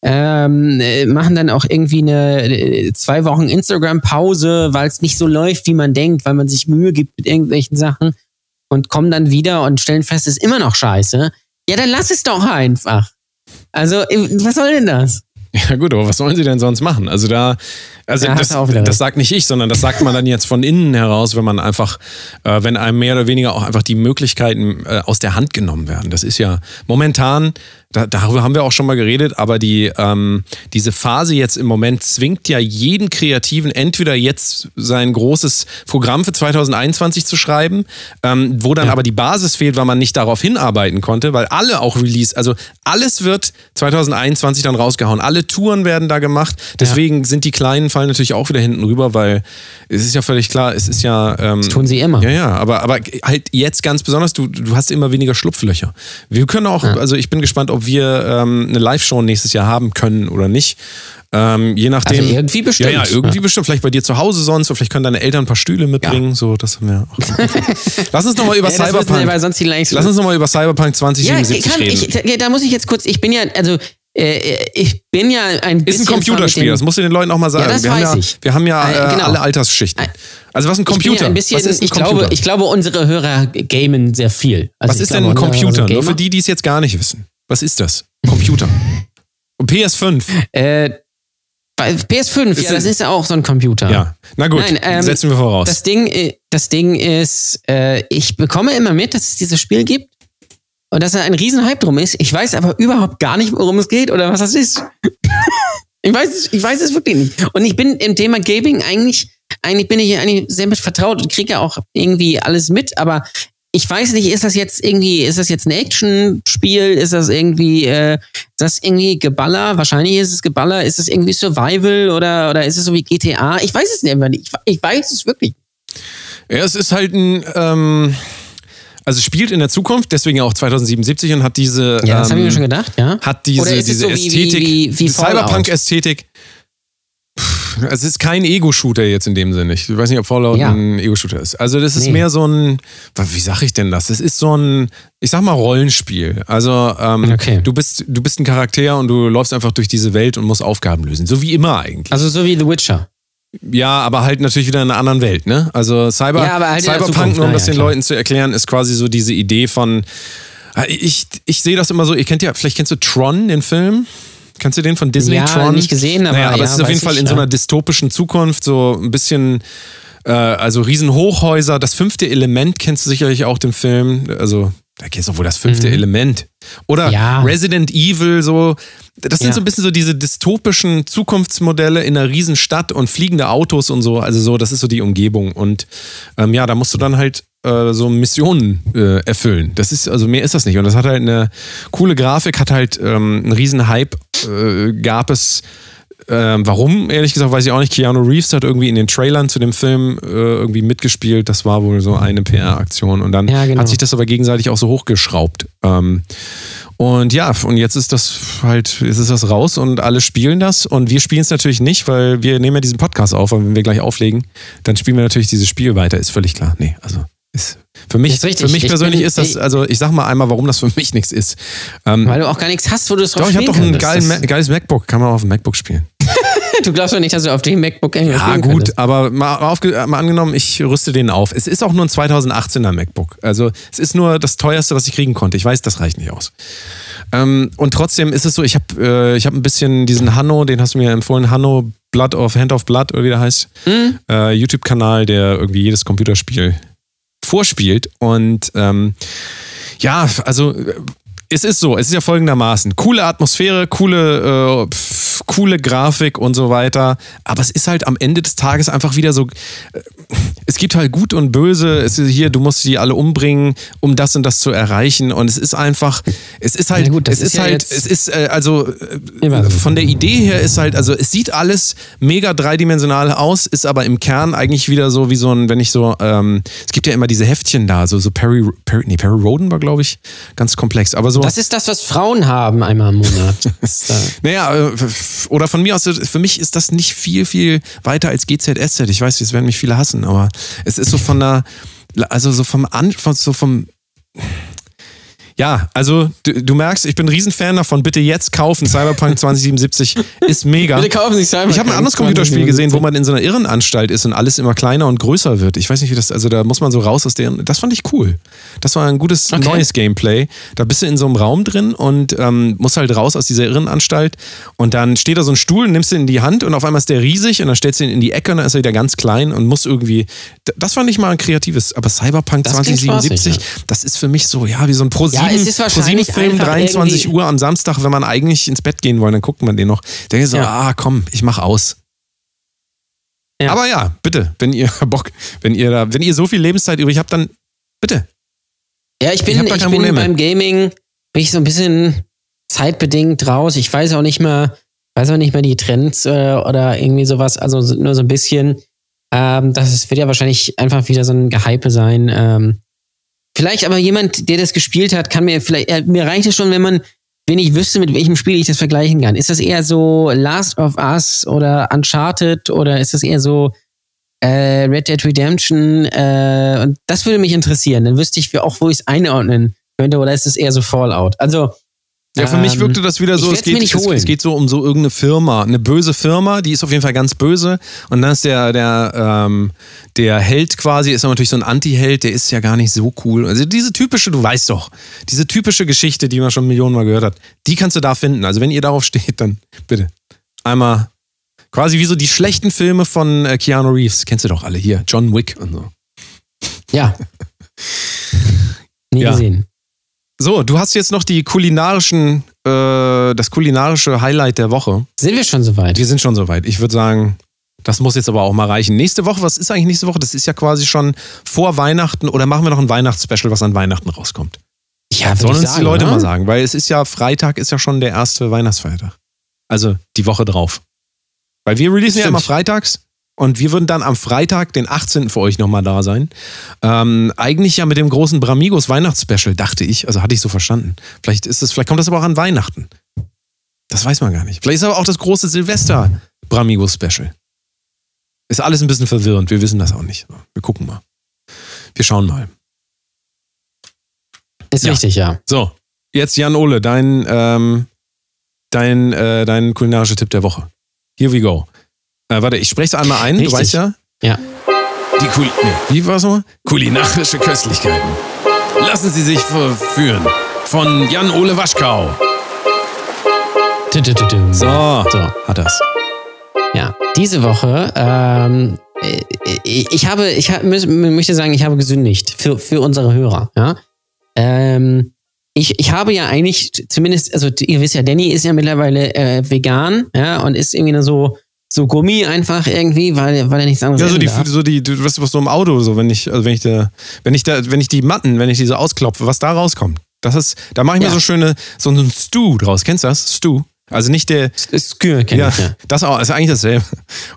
ähm, äh, machen dann auch irgendwie eine äh, zwei Wochen Instagram-Pause, weil es nicht so läuft, wie man denkt, weil man sich Mühe gibt mit irgendwelchen Sachen und kommen dann wieder und stellen fest, es ist immer noch scheiße. Ja, dann lass es doch einfach. Also, äh, was soll denn das? Ja gut, aber was sollen sie denn sonst machen? Also da, also Ja, das, das sagt nicht ich, sondern das sagt man dann jetzt von innen heraus, wenn man einfach, äh, wenn einem mehr oder weniger auch einfach die Möglichkeiten äh, aus der Hand genommen werden. Das ist ja momentan, da, darüber haben wir auch schon mal geredet, aber die, ähm, diese Phase jetzt im Moment zwingt ja jeden Kreativen entweder jetzt sein großes Programm für 2021 zu schreiben, ähm, wo dann Ja. aber die Basis fehlt, weil man nicht darauf hinarbeiten konnte, weil alle auch Release, also alles wird 2021 dann rausgehauen. Alle Touren werden da gemacht. Deswegen sind die Kleinen fallen natürlich auch wieder hinten rüber, weil es ist ja völlig klar, es ist ja. Ähm, Das tun sie immer. ja, ja, aber, aber halt jetzt ganz besonders, du, du hast immer weniger Schlupflöcher. Wir können auch, also ich bin gespannt, ob wir ähm, eine Live-Show nächstes Jahr haben können oder nicht. Ähm, je nachdem. Also irgendwie bestimmt. Ja, ja, irgendwie Ja. bestimmt. Vielleicht bei dir zu Hause sonst, oder vielleicht können deine Eltern ein paar Stühle mitbringen. So, das haben wir auch. Lass uns nochmal über Ja, wir, Cyberpunk. gleich Lass uns nochmal über Cyberpunk Ja, 2077 kann, reden. ich, ja, da muss ich jetzt kurz, ich bin ja, also ich bin ja ein ist bisschen ein Computerspiel, das musst du den Leuten auch mal sagen. Ja, das wir, haben weiß ja, ich. wir haben ja Äh, äh, genau. alle Altersschichten. Also was ist ein Ich Computer? ja ein bisschen, was ist ein ich, Computer? glaube, ich glaube, unsere Hörer gamen sehr viel. Also was ist denn glaube, ein unsere Computer? Nur für die, die es jetzt gar nicht wissen. Was ist das? Computer. Und PS5. Gamer. Äh, bei PS5, Ist ja, das ist ja auch so ein Computer. Ja. Na gut, Nein, ähm, setzen wir voraus. Das Ding, äh, das Ding ist, äh, ich bekomme immer mit, dass es dieses Spiel gibt und dass da ein Riesenhype drum ist. Ich weiß aber überhaupt gar nicht, worum es geht oder was das ist. ich, weiß ich weiß es wirklich nicht. Und ich bin im Thema Gaming eigentlich, eigentlich bin ich eigentlich sehr mit vertraut und kriege ja auch irgendwie alles mit, aber ich weiß nicht, ist das jetzt irgendwie, ist das jetzt ein Action-Spiel? Ist das irgendwie, äh, das irgendwie Geballer? Wahrscheinlich ist es Geballer. Ist es irgendwie Survival oder, oder ist es so wie GTA? Ich weiß es nicht. Ich, ich weiß es wirklich. Ja, es ist halt ein, ähm, also spielt in der Zukunft, deswegen auch 2077 und hat diese, Ja, das ähm, habe ich mir schon gedacht, ja. hat diese, diese so wie- wie- Ästhetik, wie- wie Fallout? Cyberpunk-Ästhetik. Es ist kein Ego-Shooter jetzt in dem Sinne. Ich weiß nicht, ob Fallout Ja. ein Ego-Shooter ist. Also das ist Nee. mehr so ein, wie sag ich denn das? Das ist so ein, ich sag mal Rollenspiel. Also ähm, Okay. du bist du bist ein Charakter und du läufst einfach durch diese Welt und musst Aufgaben lösen, so wie immer eigentlich. Also so wie The Witcher. Ja, aber halt natürlich wieder in einer anderen Welt, ne? Also Cyber, Ja, halt Cyberpunk, nur um das den klar. Leuten zu erklären, ist quasi so diese Idee von. Ich, ich sehe das immer so, ihr kennt ja, vielleicht kennst du Tron, den Film? Kennst du den von Disney, Ja, Tron? nicht gesehen, aber naja, aber ja, es ist auf jeden Fall ich, in so einer dystopischen Zukunft, so ein bisschen, äh, also Riesenhochhäuser. Das fünfte Element kennst du sicherlich auch den Film. Also, da kennst du wohl das fünfte Element. Oder Mhm. Ja. Resident Evil, so. Das sind Ja. so ein bisschen so diese dystopischen Zukunftsmodelle in einer Riesenstadt und fliegende Autos und so. Also so, das ist so die Umgebung. Und ähm, ja, da musst du dann halt äh, so Missionen äh, erfüllen. Das ist, also mehr ist das nicht. Und das hat halt eine coole Grafik, hat halt ähm, einen riesen Hype, äh, gab es. Ähm, warum, ehrlich gesagt, weiß ich auch nicht. Keanu Reeves hat irgendwie in den Trailern zu dem Film äh, irgendwie mitgespielt. Das war wohl so eine PR-Aktion. Und dann Ja, genau. hat sich das aber gegenseitig auch so hochgeschraubt. Ähm, und ja, und jetzt ist das halt, jetzt ist das raus und alle spielen das. Und wir spielen es natürlich nicht, weil wir nehmen ja diesen Podcast auf, aber wenn wir gleich auflegen, dann spielen wir natürlich dieses Spiel weiter, ist völlig klar. Nee, also Ist, für mich, Ist richtig. Für mich Ich persönlich bin- ist das, also ich sag mal einmal, warum das für mich nichts ist. Ähm, Weil du auch gar nichts hast, wo du es drauf doch, ich habe doch ein könntest. geilen, Ma- geiles MacBook, kann man auf dem MacBook spielen. Du glaubst doch nicht, dass du auf dem MacBook irgendwas Ja, gut, könntest. aber mal, mal angenommen, ich rüste den auf. Es ist auch nur ein 2018er MacBook. Also es ist nur das teuerste, was ich kriegen konnte. Ich weiß, das reicht nicht aus. Ähm, und trotzdem ist es so, ich habe äh, ich hab ein bisschen diesen Hanno, den hast du mir empfohlen, Hanno Blood of Hand of Blood oder wie der heißt. Hm? Äh, YouTube-Kanal, der irgendwie jedes Computerspiel vorspielt. Und ähm, ja, also äh, es ist so, es ist ja folgendermaßen. Coole Atmosphäre, coole, äh, pf, coole Grafik und so weiter. Aber es ist halt am Ende des Tages einfach wieder so. Äh, es gibt halt Gut und Böse. Es ist hier, du musst die alle umbringen, um das und das zu erreichen. Und es ist einfach, es ist halt, Ja gut, es ist ist, ja halt, es ist, äh, also äh, so. von der Idee her ist halt, also es sieht alles mega dreidimensional aus, ist aber im Kern eigentlich wieder so wie so ein, wenn ich so, ähm, es gibt ja immer diese Heftchen da, so, so Perry, Perry, nee, Perry Roden war, glaube ich, ganz komplex. Aber so. Das ist das, was Frauen haben einmal im Monat. Äh, Naja, äh, oder von mir aus, für mich ist das nicht viel, viel weiter als GZSZ. Ich weiß, es werden mich viele hassen, aber es ist so von der, also so vom, An, so vom, ja, also du, du merkst, ich bin ein Riesenfan davon. Bitte jetzt kaufen. Cyberpunk 2077 ist mega. Bitte kaufen Sie Cyberpunk Ich habe ein anderes 2077. Computerspiel gesehen, wo man in so einer Irrenanstalt ist und alles immer kleiner und größer wird. Ich weiß nicht, wie das, also da muss man so raus aus deren. Das fand ich cool. Das war ein gutes Okay. neues Gameplay. Da bist du in so einem Raum drin und ähm, musst halt raus aus dieser Irrenanstalt. Und dann steht da so ein Stuhl, nimmst den in die Hand und auf einmal ist der riesig und dann stellst du ihn in die Ecke und dann ist er wieder ganz klein und muss irgendwie. Das fand ich mal ein kreatives. Aber Cyberpunk Das klingt 2077, spaßig, das ist für mich so, ja, wie so ein Pro 7 Ja, es ist wahrscheinlich Film einfach 23 irgendwie- Uhr am Samstag, wenn man eigentlich ins Bett gehen wollen, dann guckt man den noch. Denke so, Ja. ah, komm, ich mach aus. Ja. Aber ja, bitte, wenn ihr Bock, wenn ihr da, wenn ihr so viel Lebenszeit übrig habt, dann bitte. Ja, ich Ich bin, ich, kein bin beim Gaming bin ich so ein bisschen zeitbedingt raus. Ich weiß auch nicht mehr, weiß auch nicht mehr die Trends äh, oder irgendwie sowas. Also so- nur so ein bisschen. Ähm, das ist, wird ja wahrscheinlich einfach wieder so ein Gehype sein. Ähm, vielleicht aber jemand, der das gespielt hat, kann mir vielleicht, äh, mir reicht es schon, wenn man, wenn ich wüsste, mit welchem Spiel ich das vergleichen kann. Ist das eher so Last of Us oder Uncharted oder ist das eher so äh, Red Dead Redemption? Äh, und das würde mich interessieren. Dann wüsste ich auch, wo ich es einordnen könnte, oder ist es eher so Fallout? Also, Ja, für mich ähm, wirkte das wieder so, es geht, nicht es, es geht so um so irgendeine Firma, eine böse Firma, die ist auf jeden Fall ganz böse. Und dann ist der, der, ähm, der Held quasi, ist aber natürlich so ein Anti-Held, der ist ja gar nicht so cool. Also diese typische, du weißt doch, diese typische Geschichte, die man schon Millionen Mal gehört hat, die kannst du da finden. Also wenn ihr darauf steht, dann bitte einmal quasi wie so die schlechten Filme von äh, Keanu Reeves, kennst du doch alle hier, John Wick und so. ja. Nie Ja. gesehen. So, du hast jetzt noch die kulinarischen, äh, das kulinarische Highlight der Woche. Sind wir schon soweit? Wir sind schon soweit. Ich würde sagen, das muss jetzt aber auch mal reichen. Nächste Woche, was ist eigentlich nächste Woche? Das ist ja quasi schon vor Weihnachten oder machen wir noch ein Weihnachtsspecial, was an Weihnachten rauskommt? Ja, Sollen uns sagen, die Leute oder? mal sagen, weil es ist ja Freitag, ist ja schon der erste Weihnachtsfeiertag. Also die Woche drauf. Weil wir releasen ja Stimmt. immer freitags und wir würden dann am Freitag, den 18. für euch nochmal da sein. Ähm, eigentlich ja mit dem großen Bramigos Weihnachtsspecial, dachte ich. Also hatte ich so verstanden. Vielleicht ist es, vielleicht kommt das aber auch an Weihnachten. Das weiß man gar nicht. Vielleicht ist aber auch das große Silvester Bramigos Special. Ist alles ein bisschen verwirrend. Wir wissen das auch nicht. Wir gucken mal. Wir schauen mal. Ist Ja. richtig, ja. So, jetzt Jan Ole, dein, ähm, dein, äh, dein kulinarischer Tipp der Woche. Here we go. Äh, warte, ich spreche es einmal ein, Richtig. du weißt ja. Ja. Die Kul nee, Wie war es nochmal? kulinarische Köstlichkeiten. Lassen Sie sich verführen. Von Jan-Ole Waschkau. So, So. hat das. Ja, diese Woche, ähm, äh, ich ich habe, ich hab, möchte sagen, ich habe gesündigt für, für unsere Hörer. Ja? Ähm, ich, ich habe ja eigentlich, zumindest, also ihr wisst ja, Danny ist ja mittlerweile äh, vegan, ja, und ist irgendwie so, so Gummi einfach irgendwie, weil, weil er nichts anderes Ja, so die, darf. so die, du weißt was so im Auto, so wenn ich, also wenn ich da, wenn ich da, wenn ich die Matten, wenn ich diese ausklopfe, was da rauskommt. Das ist, da mache ich mir Ja. so schöne, so einen Stew draus. Kennst du das? Stew. Also nicht der, Skür kenn ja, ich, ja. das auch, ist eigentlich dasselbe.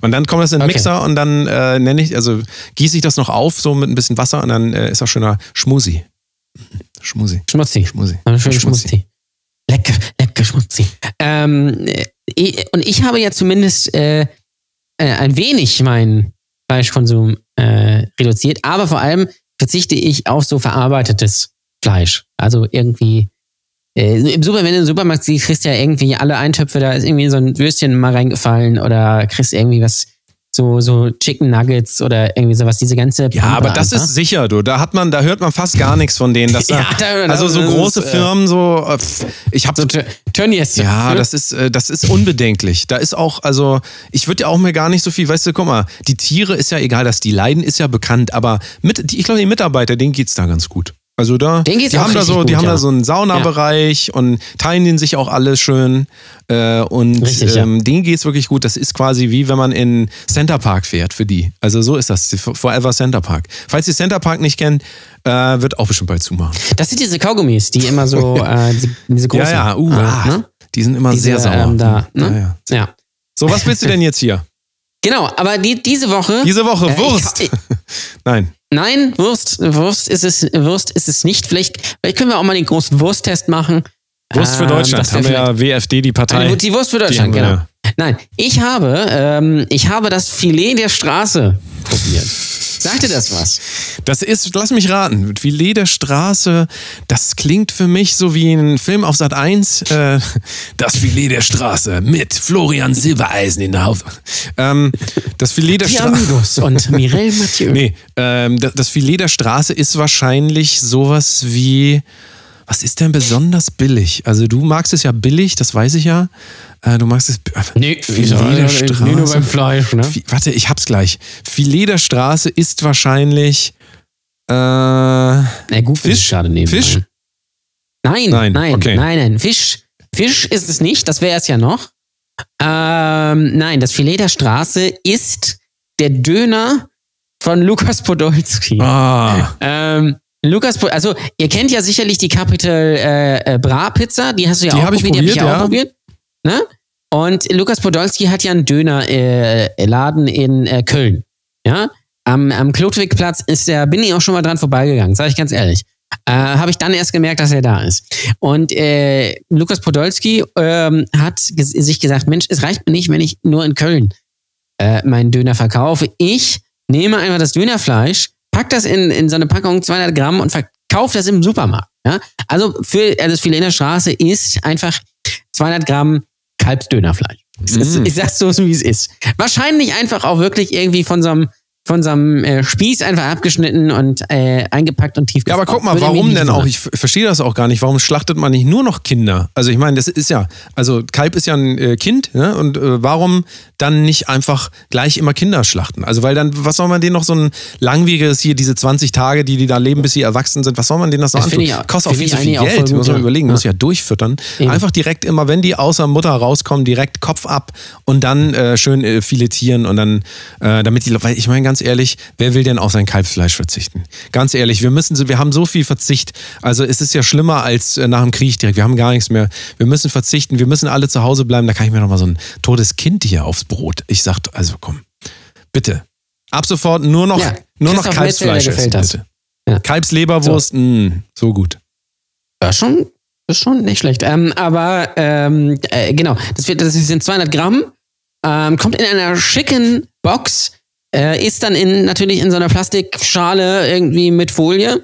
Und dann kommt das in den Okay. Mixer und dann äh, nenne ich, also gieße ich das noch auf, so mit ein bisschen Wasser und dann äh, ist auch schöner Schmusi. Schmusi. Schmutzi. Schmusi. Schmutzi. Lecker, lecker Schmutzi. Ähm, äh, und ich habe ja zumindest äh, äh, ein wenig meinen Fleischkonsum äh, reduziert, aber vor allem verzichte ich auf so verarbeitetes Fleisch. Also irgendwie äh, im Super, wenn du im Supermarkt siehst, kriegst du ja irgendwie alle Eintöpfe, da ist irgendwie so ein Würstchen mal reingefallen oder kriegst irgendwie was, so, so Chicken Nuggets oder irgendwie sowas, diese ganze Ja, aber das einfach. ist sicher, du. Da hat man, da hört man fast gar nichts von denen. Ja, da- da- also so große ist, äh, Firmen, so. äh, pff, Ich habe so Tö- Tönnies. Ja, das ist, äh, das ist unbedenklich. Da ist auch, also, ich würde ja auch mir gar nicht so viel, weißt du, guck mal, die Tiere ist ja egal, dass die leiden, ist ja bekannt, aber mit, die, ich glaube, die Mitarbeiter, denen geht's da ganz gut. Also da, Denen geht's die haben da so, richtig die gut, haben ja. da so einen Saunabereich und teilen den sich auch alles schön. Äh, und Richtig, ja. ähm, denen geht's wirklich gut. Das ist quasi wie wenn man in Center Park fährt für die. Also so ist das. Forever Center Park. Falls ihr Center Park nicht kennt, äh, wird auch bestimmt bald zumachen. Das sind diese Kaugummis, die immer so, äh, diese, diese großen. Ja, ja, uh, ah, ne? die sind immer Diese, sehr sauer. ähm, da, ne? ja, ja. Ja. So, was willst du denn jetzt hier? Genau, aber die, diese Woche. Diese Woche äh, Wurst. Ich, Nein. nein, Wurst, Wurst ist es, Wurst ist es nicht. Vielleicht, vielleicht können wir auch mal den großen Wursttest machen. Wurst für Ähm, Deutschland. das wär haben wir ja WFD, die Partei. Eine, die Wurst für Deutschland, genau. Nein, ich habe, ähm, ich habe das Filet der Straße probiert. Sagt dir das was? Das ist, lass mich raten, Filet der Straße, das klingt für mich so wie ein Film auf Sat 1. Äh, Das Filet der Straße mit Florian Silbereisen in der Haupt. ähm, das Filet der Straße. Und Mireille Mathieu. Nee, ähm, das Filet der Straße ist wahrscheinlich sowas wie. Was ist denn besonders billig? Also du magst es ja billig, das weiß ich ja. Äh, du magst es. Nee, Filet der Straße. nee, nur beim Fleisch, ne? Warte, ich hab's gleich. Filet der Straße ist wahrscheinlich. Äh, Na gut, Fisch? Gerade neben. Fisch? Nein, Nein, nein, okay. nein, nein. Fisch, Fisch ist es nicht, das wäre es ja noch. Ähm, nein, das Filet der Straße ist der Döner von Lukas Podolski. ah, Ähm, Lukas, also ihr kennt ja sicherlich die Capital äh, äh, Bra Pizza, die hast du ja Die auch hab ich probiert, die hab ich probiert, ja auch probiert. Ne? Und Lukas Podolski hat ja einen Dönerladen äh, in äh, Köln. Ja? Am, am Klotwigplatz ist der, bin ich auch schon mal dran vorbeigegangen, sage ich ganz ehrlich. Äh, Habe ich dann erst gemerkt, dass er da ist. Und äh, Lukas Podolski ähm, hat sich gesagt, Mensch, es reicht mir nicht, wenn ich nur in Köln äh, meinen Döner verkaufe. Ich nehme einfach das Dönerfleisch, pack das in, in so eine Packung 200 Gramm und verkaufe das im Supermarkt. Ja? Also für also das Filet in der Straße ist einfach 200 Gramm Kalbsdönerfleisch. Ist, Mm. ich sag's so, wie es ist. Wahrscheinlich einfach auch wirklich irgendwie von so einem von so einem äh, Spieß einfach abgeschnitten und äh, eingepackt und tief Ja, aber guck mal, warum denn auch? Ich verstehe das auch gar nicht. Warum schlachtet man nicht nur noch Kinder? Also ich meine, das ist ja, also Kalb ist ja ein äh, Kind, ne? Und äh, warum dann nicht einfach gleich immer Kinder schlachten? Also weil dann, was soll man denen noch so ein langwieriges hier, diese 20 Tage, die die da leben, bis sie erwachsen sind, was soll man denen das noch Das antun? auch- Kostet auch viel zu viel Geld, muss man gut, ja. überlegen, muss Ja. durchfüttern. Eben. Einfach direkt immer, wenn die außer Mutter rauskommen, direkt Kopf ab und dann äh, schön äh, filetieren und dann, damit die, weil ich meine ganz ehrlich, wer will denn auf sein Kalbsfleisch verzichten? Ganz ehrlich, wir müssen, so- wir haben so viel Verzicht. Also es ist ja schlimmer als äh, nach dem Krieg direkt. Wir haben gar nichts mehr. Wir müssen verzichten. Wir müssen alle zu Hause bleiben. Da kann ich mir noch mal so ein totes Kind hier aufs Brot. Ich sag, also komm, bitte. Ab sofort nur noch, Ja, nur noch Christoph Kalbsfleisch essen, bitte. Ja. Kalbsleberwurst, mh, so gut. Ja, schon, ist schon nicht schlecht. Ähm, aber ähm, äh, genau, das, wird, das sind 200 Gramm, ähm, kommt in einer schicken Box, äh, ist dann in, natürlich in so einer Plastikschale irgendwie mit Folie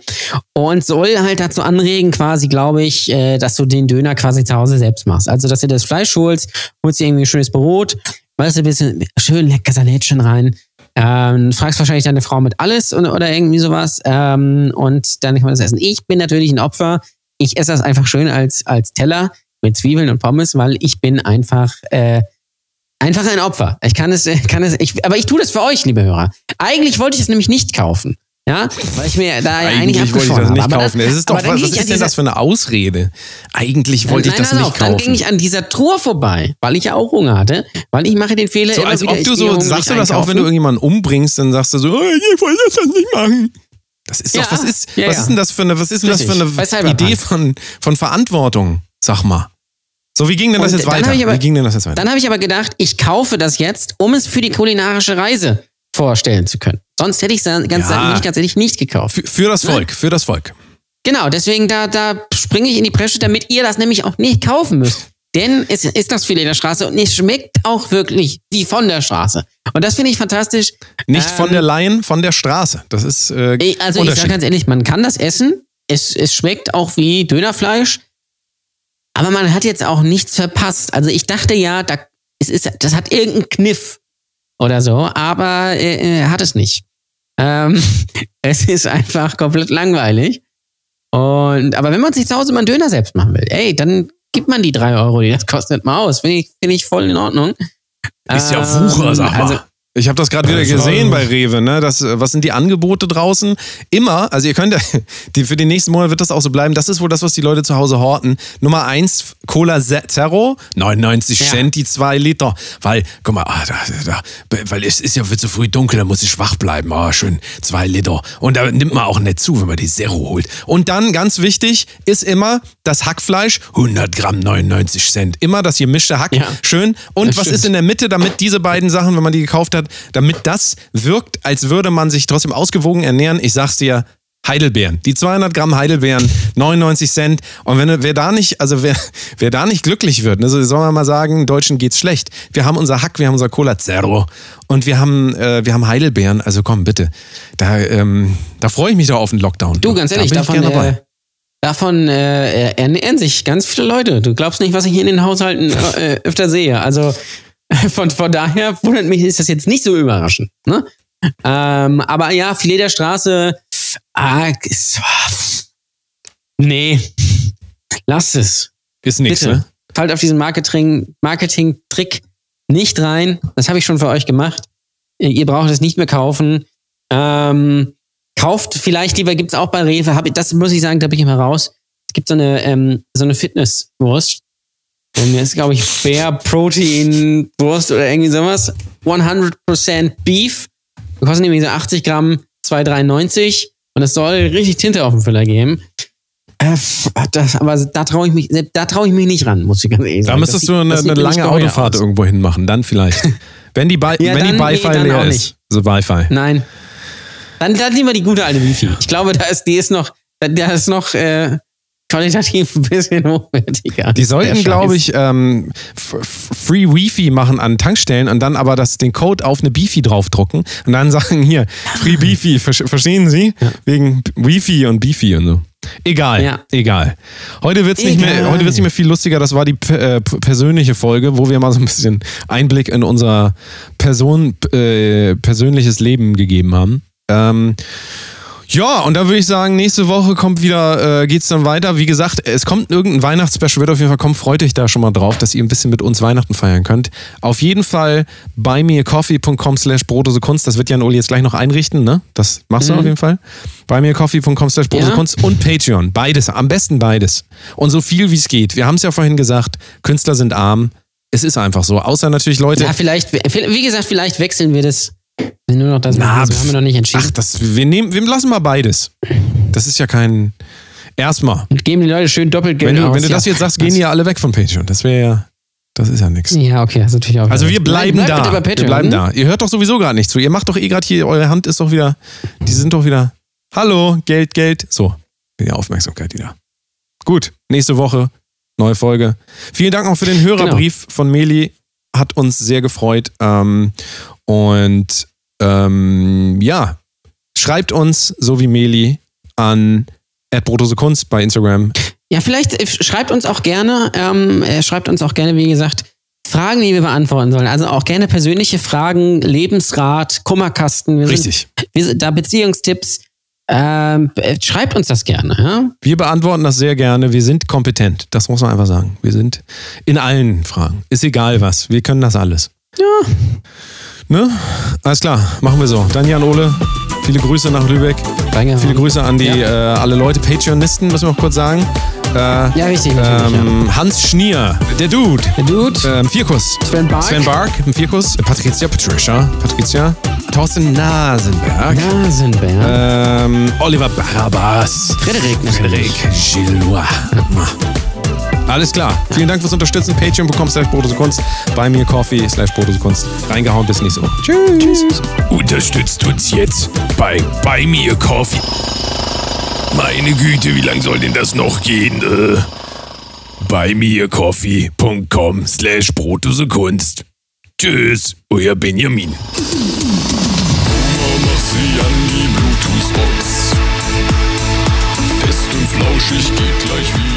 und soll halt dazu anregen, quasi, glaube ich, äh, dass du den Döner quasi zu Hause selbst machst. Also, dass du das Fleisch holst, holst dir irgendwie ein schönes Brot, weißt du, ein bisschen schön lecker Salätchen rein. Ähm, fragst wahrscheinlich deine Frau mit alles und, oder irgendwie sowas ähm, und dann kann man das essen. Ich bin natürlich ein Opfer. Ich esse das einfach schön als, als Teller mit Zwiebeln und Pommes, weil ich bin einfach äh, einfach ein Opfer. Ich kann es, äh, kann es, ich, aber ich tue das für euch, liebe Hörer. Eigentlich wollte ich es nämlich nicht kaufen. Ja, weil ich mir da eigentlich, Eigentlich wollte ich das nicht habe. Kaufen. dann- Es ist doch, was, was ich ist denn das für eine Ausrede? Eigentlich wollte ich Nein, das nein, nicht auch. Dann kaufen. ging ich an dieser Truhe vorbei, weil ich ja auch Hunger hatte, weil ich mache den Fehler So immer als wieder. ob ich du so, sagst du das auch, wenn du irgendjemanden umbringst, dann sagst du so, "Oh, ich wollte das nicht machen. Das ist doch, Ja, was ist, ja, was ist denn das für eine, was ist denn das für eine. Idee von, von Verantwortung? Sag mal. So, wie ging denn das Und jetzt dann weiter? aber- wie ging denn das jetzt weiter? Dann habe ich aber gedacht, ich kaufe das jetzt, um es für die kulinarische Reise vorstellen zu können. Sonst hätte ich es ganz, Ja. nicht, ganz ehrlich nicht gekauft. Für, für das Volk, für das Volk. Genau, deswegen da, da springe ich in die Bresche, damit ihr das nämlich auch nicht kaufen müsst. Denn es ist das Filet der Straße und es schmeckt auch wirklich wie von der Straße. Und das finde ich fantastisch. Nicht von Ähm, der Laien, von der Straße. Das ist äh, Also ich sage ganz ehrlich, man kann das essen. Es, es schmeckt auch wie Dönerfleisch. Aber man hat jetzt auch nichts verpasst. Also ich dachte ja, da, es ist, das hat irgendeinen Kniff oder so, aber äh, äh, hat es nicht. Ähm, es ist einfach komplett langweilig. Und, aber wenn man sich zu Hause mal einen Döner selbst machen will, ey, dann gibt man die drei Euro, die das kostet, mal aus. Finde ich, finde ich voll in Ordnung. Ist ja Ähm, Wucher, sag mal. Also, Ich habe das gerade wieder gesehen bei Rewe. Ne? Das, äh, was sind die Angebote draußen? Immer, also ihr könnt, ja- die, für den nächsten Monat wird das auch so bleiben. Das ist wohl das, was die Leute zu Hause horten. Nummer eins, Cola Ze- Zero, 99 Ja. Cent die zwei Liter. Weil, guck mal, ah, da, da, weil es ist ja wird so früh dunkel, da muss ich wach bleiben. Ah, schön, zwei Liter. Und da nimmt man auch nicht zu, wenn man die Zero holt. Und dann, ganz wichtig, ist immer das Hackfleisch, 100 Gramm, 99 Cent. Immer das gemischte Hack, Ja. schön. Und was ist in der Mitte, damit diese beiden Sachen, wenn man die gekauft hat, damit das wirkt, als würde man sich trotzdem ausgewogen ernähren. Ich sag's dir, Heidelbeeren. Die 200 Gramm Heidelbeeren, 99 Cent. Und wenn wer da nicht, also wer, wer da nicht glücklich wird, ne, so soll man mal sagen, Deutschen geht's schlecht. Wir haben unser Hack, wir haben unser Cola Zero und wir haben, äh, wir haben Heidelbeeren. Also komm, bitte. Da, ähm, da freue ich mich doch auf den Lockdown. Du, ganz ehrlich, da ich davon, äh, davon äh, ernähren sich ganz viele Leute. Du glaubst nicht, was ich hier in den Haushalten äh, öfter sehe. Also von, von daher wundert mich, ist das jetzt nicht so überraschend. Ne? Ähm, aber ja, Filet der Straße, ah, ist, nee, lass es. Ist Bitte. ne? Fallt auf diesen Marketing- Marketing-Trick nicht rein. Das habe ich schon für euch gemacht. Ihr braucht es nicht mehr kaufen. Ähm, kauft vielleicht lieber, gibt es auch bei Rewe. Hab das muss ich sagen, da bin ich immer raus. Es gibt so eine, ähm, so eine Fitnesswurst. Das ist, glaube ich, Bear Protein Wurst oder irgendwie sowas. 100% Beef. Die kosten nämlich so 80 Gramm, 2,93. Und es soll richtig Tinte auf dem Füller geben. Äh, das, aber da traue ich mich, da traue ich mich nicht ran, muss ich ganz ehrlich Da sagen. müsstest Das du eine, eine lange Autofahrt aus. irgendwo hin machen, dann vielleicht. wenn die, Bi Ja, wenn die dann- nee, Wi-Fi dann leer ist. So Wi-Fi. Nein. Dann, dann lieber die gute alte Wifi. Ich glaube, da ist, die ist noch, da, da ist noch äh, qualitativ ein bisschen hochwertiger. Die sollten, glaube ich, ähm, Free Wifi machen an Tankstellen und dann aber das, den Code auf eine Bifi draufdrucken und dann sagen hier, Free ver- verstehen Sie? Wegen Wifi und Bifi und so. Egal, Ja. egal. Heute wird's nicht mehr, Egal. heute wird's nicht mehr viel lustiger. Das war die äh, persönliche Folge, wo wir mal so ein bisschen Einblick in unser Person, äh, persönliches Leben gegeben haben. Ähm, ja, und da würde ich sagen, nächste Woche kommt wieder, äh, geht's dann weiter. Wie gesagt, es kommt irgendein Weihnachtsspecial, wird auf jeden Fall kommen. Freut euch da schon mal drauf, dass ihr ein bisschen mit uns Weihnachten feiern könnt. Auf jeden Fall buymeacoffee.com slash Brotdose Kunst. Das wird Jan Uli jetzt gleich noch einrichten, ne? Das machst du auf jeden Fall. Buymeacoffee.com slash Brotdose Ja. Kunst und Patreon. Beides, am besten beides. Und so viel wie es geht. Wir haben es ja vorhin gesagt, Künstler sind arm. Es ist einfach so. Außer natürlich Leute, Ja, vielleicht, wie gesagt, vielleicht wechseln wir das. Nur noch das Na, das haben wir noch nicht entschieden. Ach, das, wir, nehmen, wir lassen mal beides. Das ist ja kein. Erstmal. Und geben die Leute schön Doppelgeld Wenn du, aus. wenn du das ja. jetzt sagst, gehen die ja alle weg von Patreon. Das wäre ja. Das ist ja nichts. Ja, okay, das ist natürlich auch. Also wir bleiben Bleibt da. bei Wir Patreon. bleiben da. Ihr hört doch sowieso gerade nicht zu. Ihr macht doch eh gerade hier, eure Hand ist doch wieder. Die sind doch wieder. Hallo, Geld, Geld. So. Die Aufmerksamkeit wieder. Gut, nächste Woche, neue Folge. Vielen Dank auch für den Hörerbrief von Meli. Hat uns sehr gefreut. Ähm, und ähm, ja, schreibt uns, so wie Meli, an Kunst bei Instagram. Ja, vielleicht äh, schreibt uns auch gerne, ähm, äh, schreibt uns auch gerne, wie gesagt, Fragen, die wir beantworten sollen. Also auch gerne persönliche Fragen, Lebensrat, Kummerkasten. Wir Richtig. Sind, wir sind da Beziehungstipps. Ähm, äh, schreibt uns das gerne. Ja? Wir beantworten das sehr gerne. Wir sind kompetent. Das muss man einfach sagen. Wir sind in allen Fragen. Ist egal was. Wir können das alles. Ja. Ne? Alles klar. Machen wir so. Dann Jan Ole. Viele Grüße nach Lübeck. Danke. Viele Grüße an die äh, alle Leute, Patreonisten, müssen wir noch kurz sagen. Äh, Ja, richtig, ähm, Hans Schnier, der Dude. ja. Der Dude, Ähm, Vierkuss. Sven Bark. Sven Bark, ein Vierkuss. Patricia, Patricia, Patricia. Thorsten Nasenberg. Nasenbär. Ähm, Oliver Barabas. Frederik. Frederik Gillois. Alles klar. Vielen Dank fürs Unterstützen. Patreon.com slash Kunst. Bei mir Coffee slash Kunst. Reingehauen. Bis nächste Woche. Tschüss. Tschüss. Unterstützt uns jetzt bei Bei mir Coffee. Meine Güte, wie lange soll denn das noch gehen? Äh, bei mir coffee.com slash Kunst. Tschüss, euer Benjamin. sie an Bluetooth-Box. Fest und flauschig geht gleich wieder.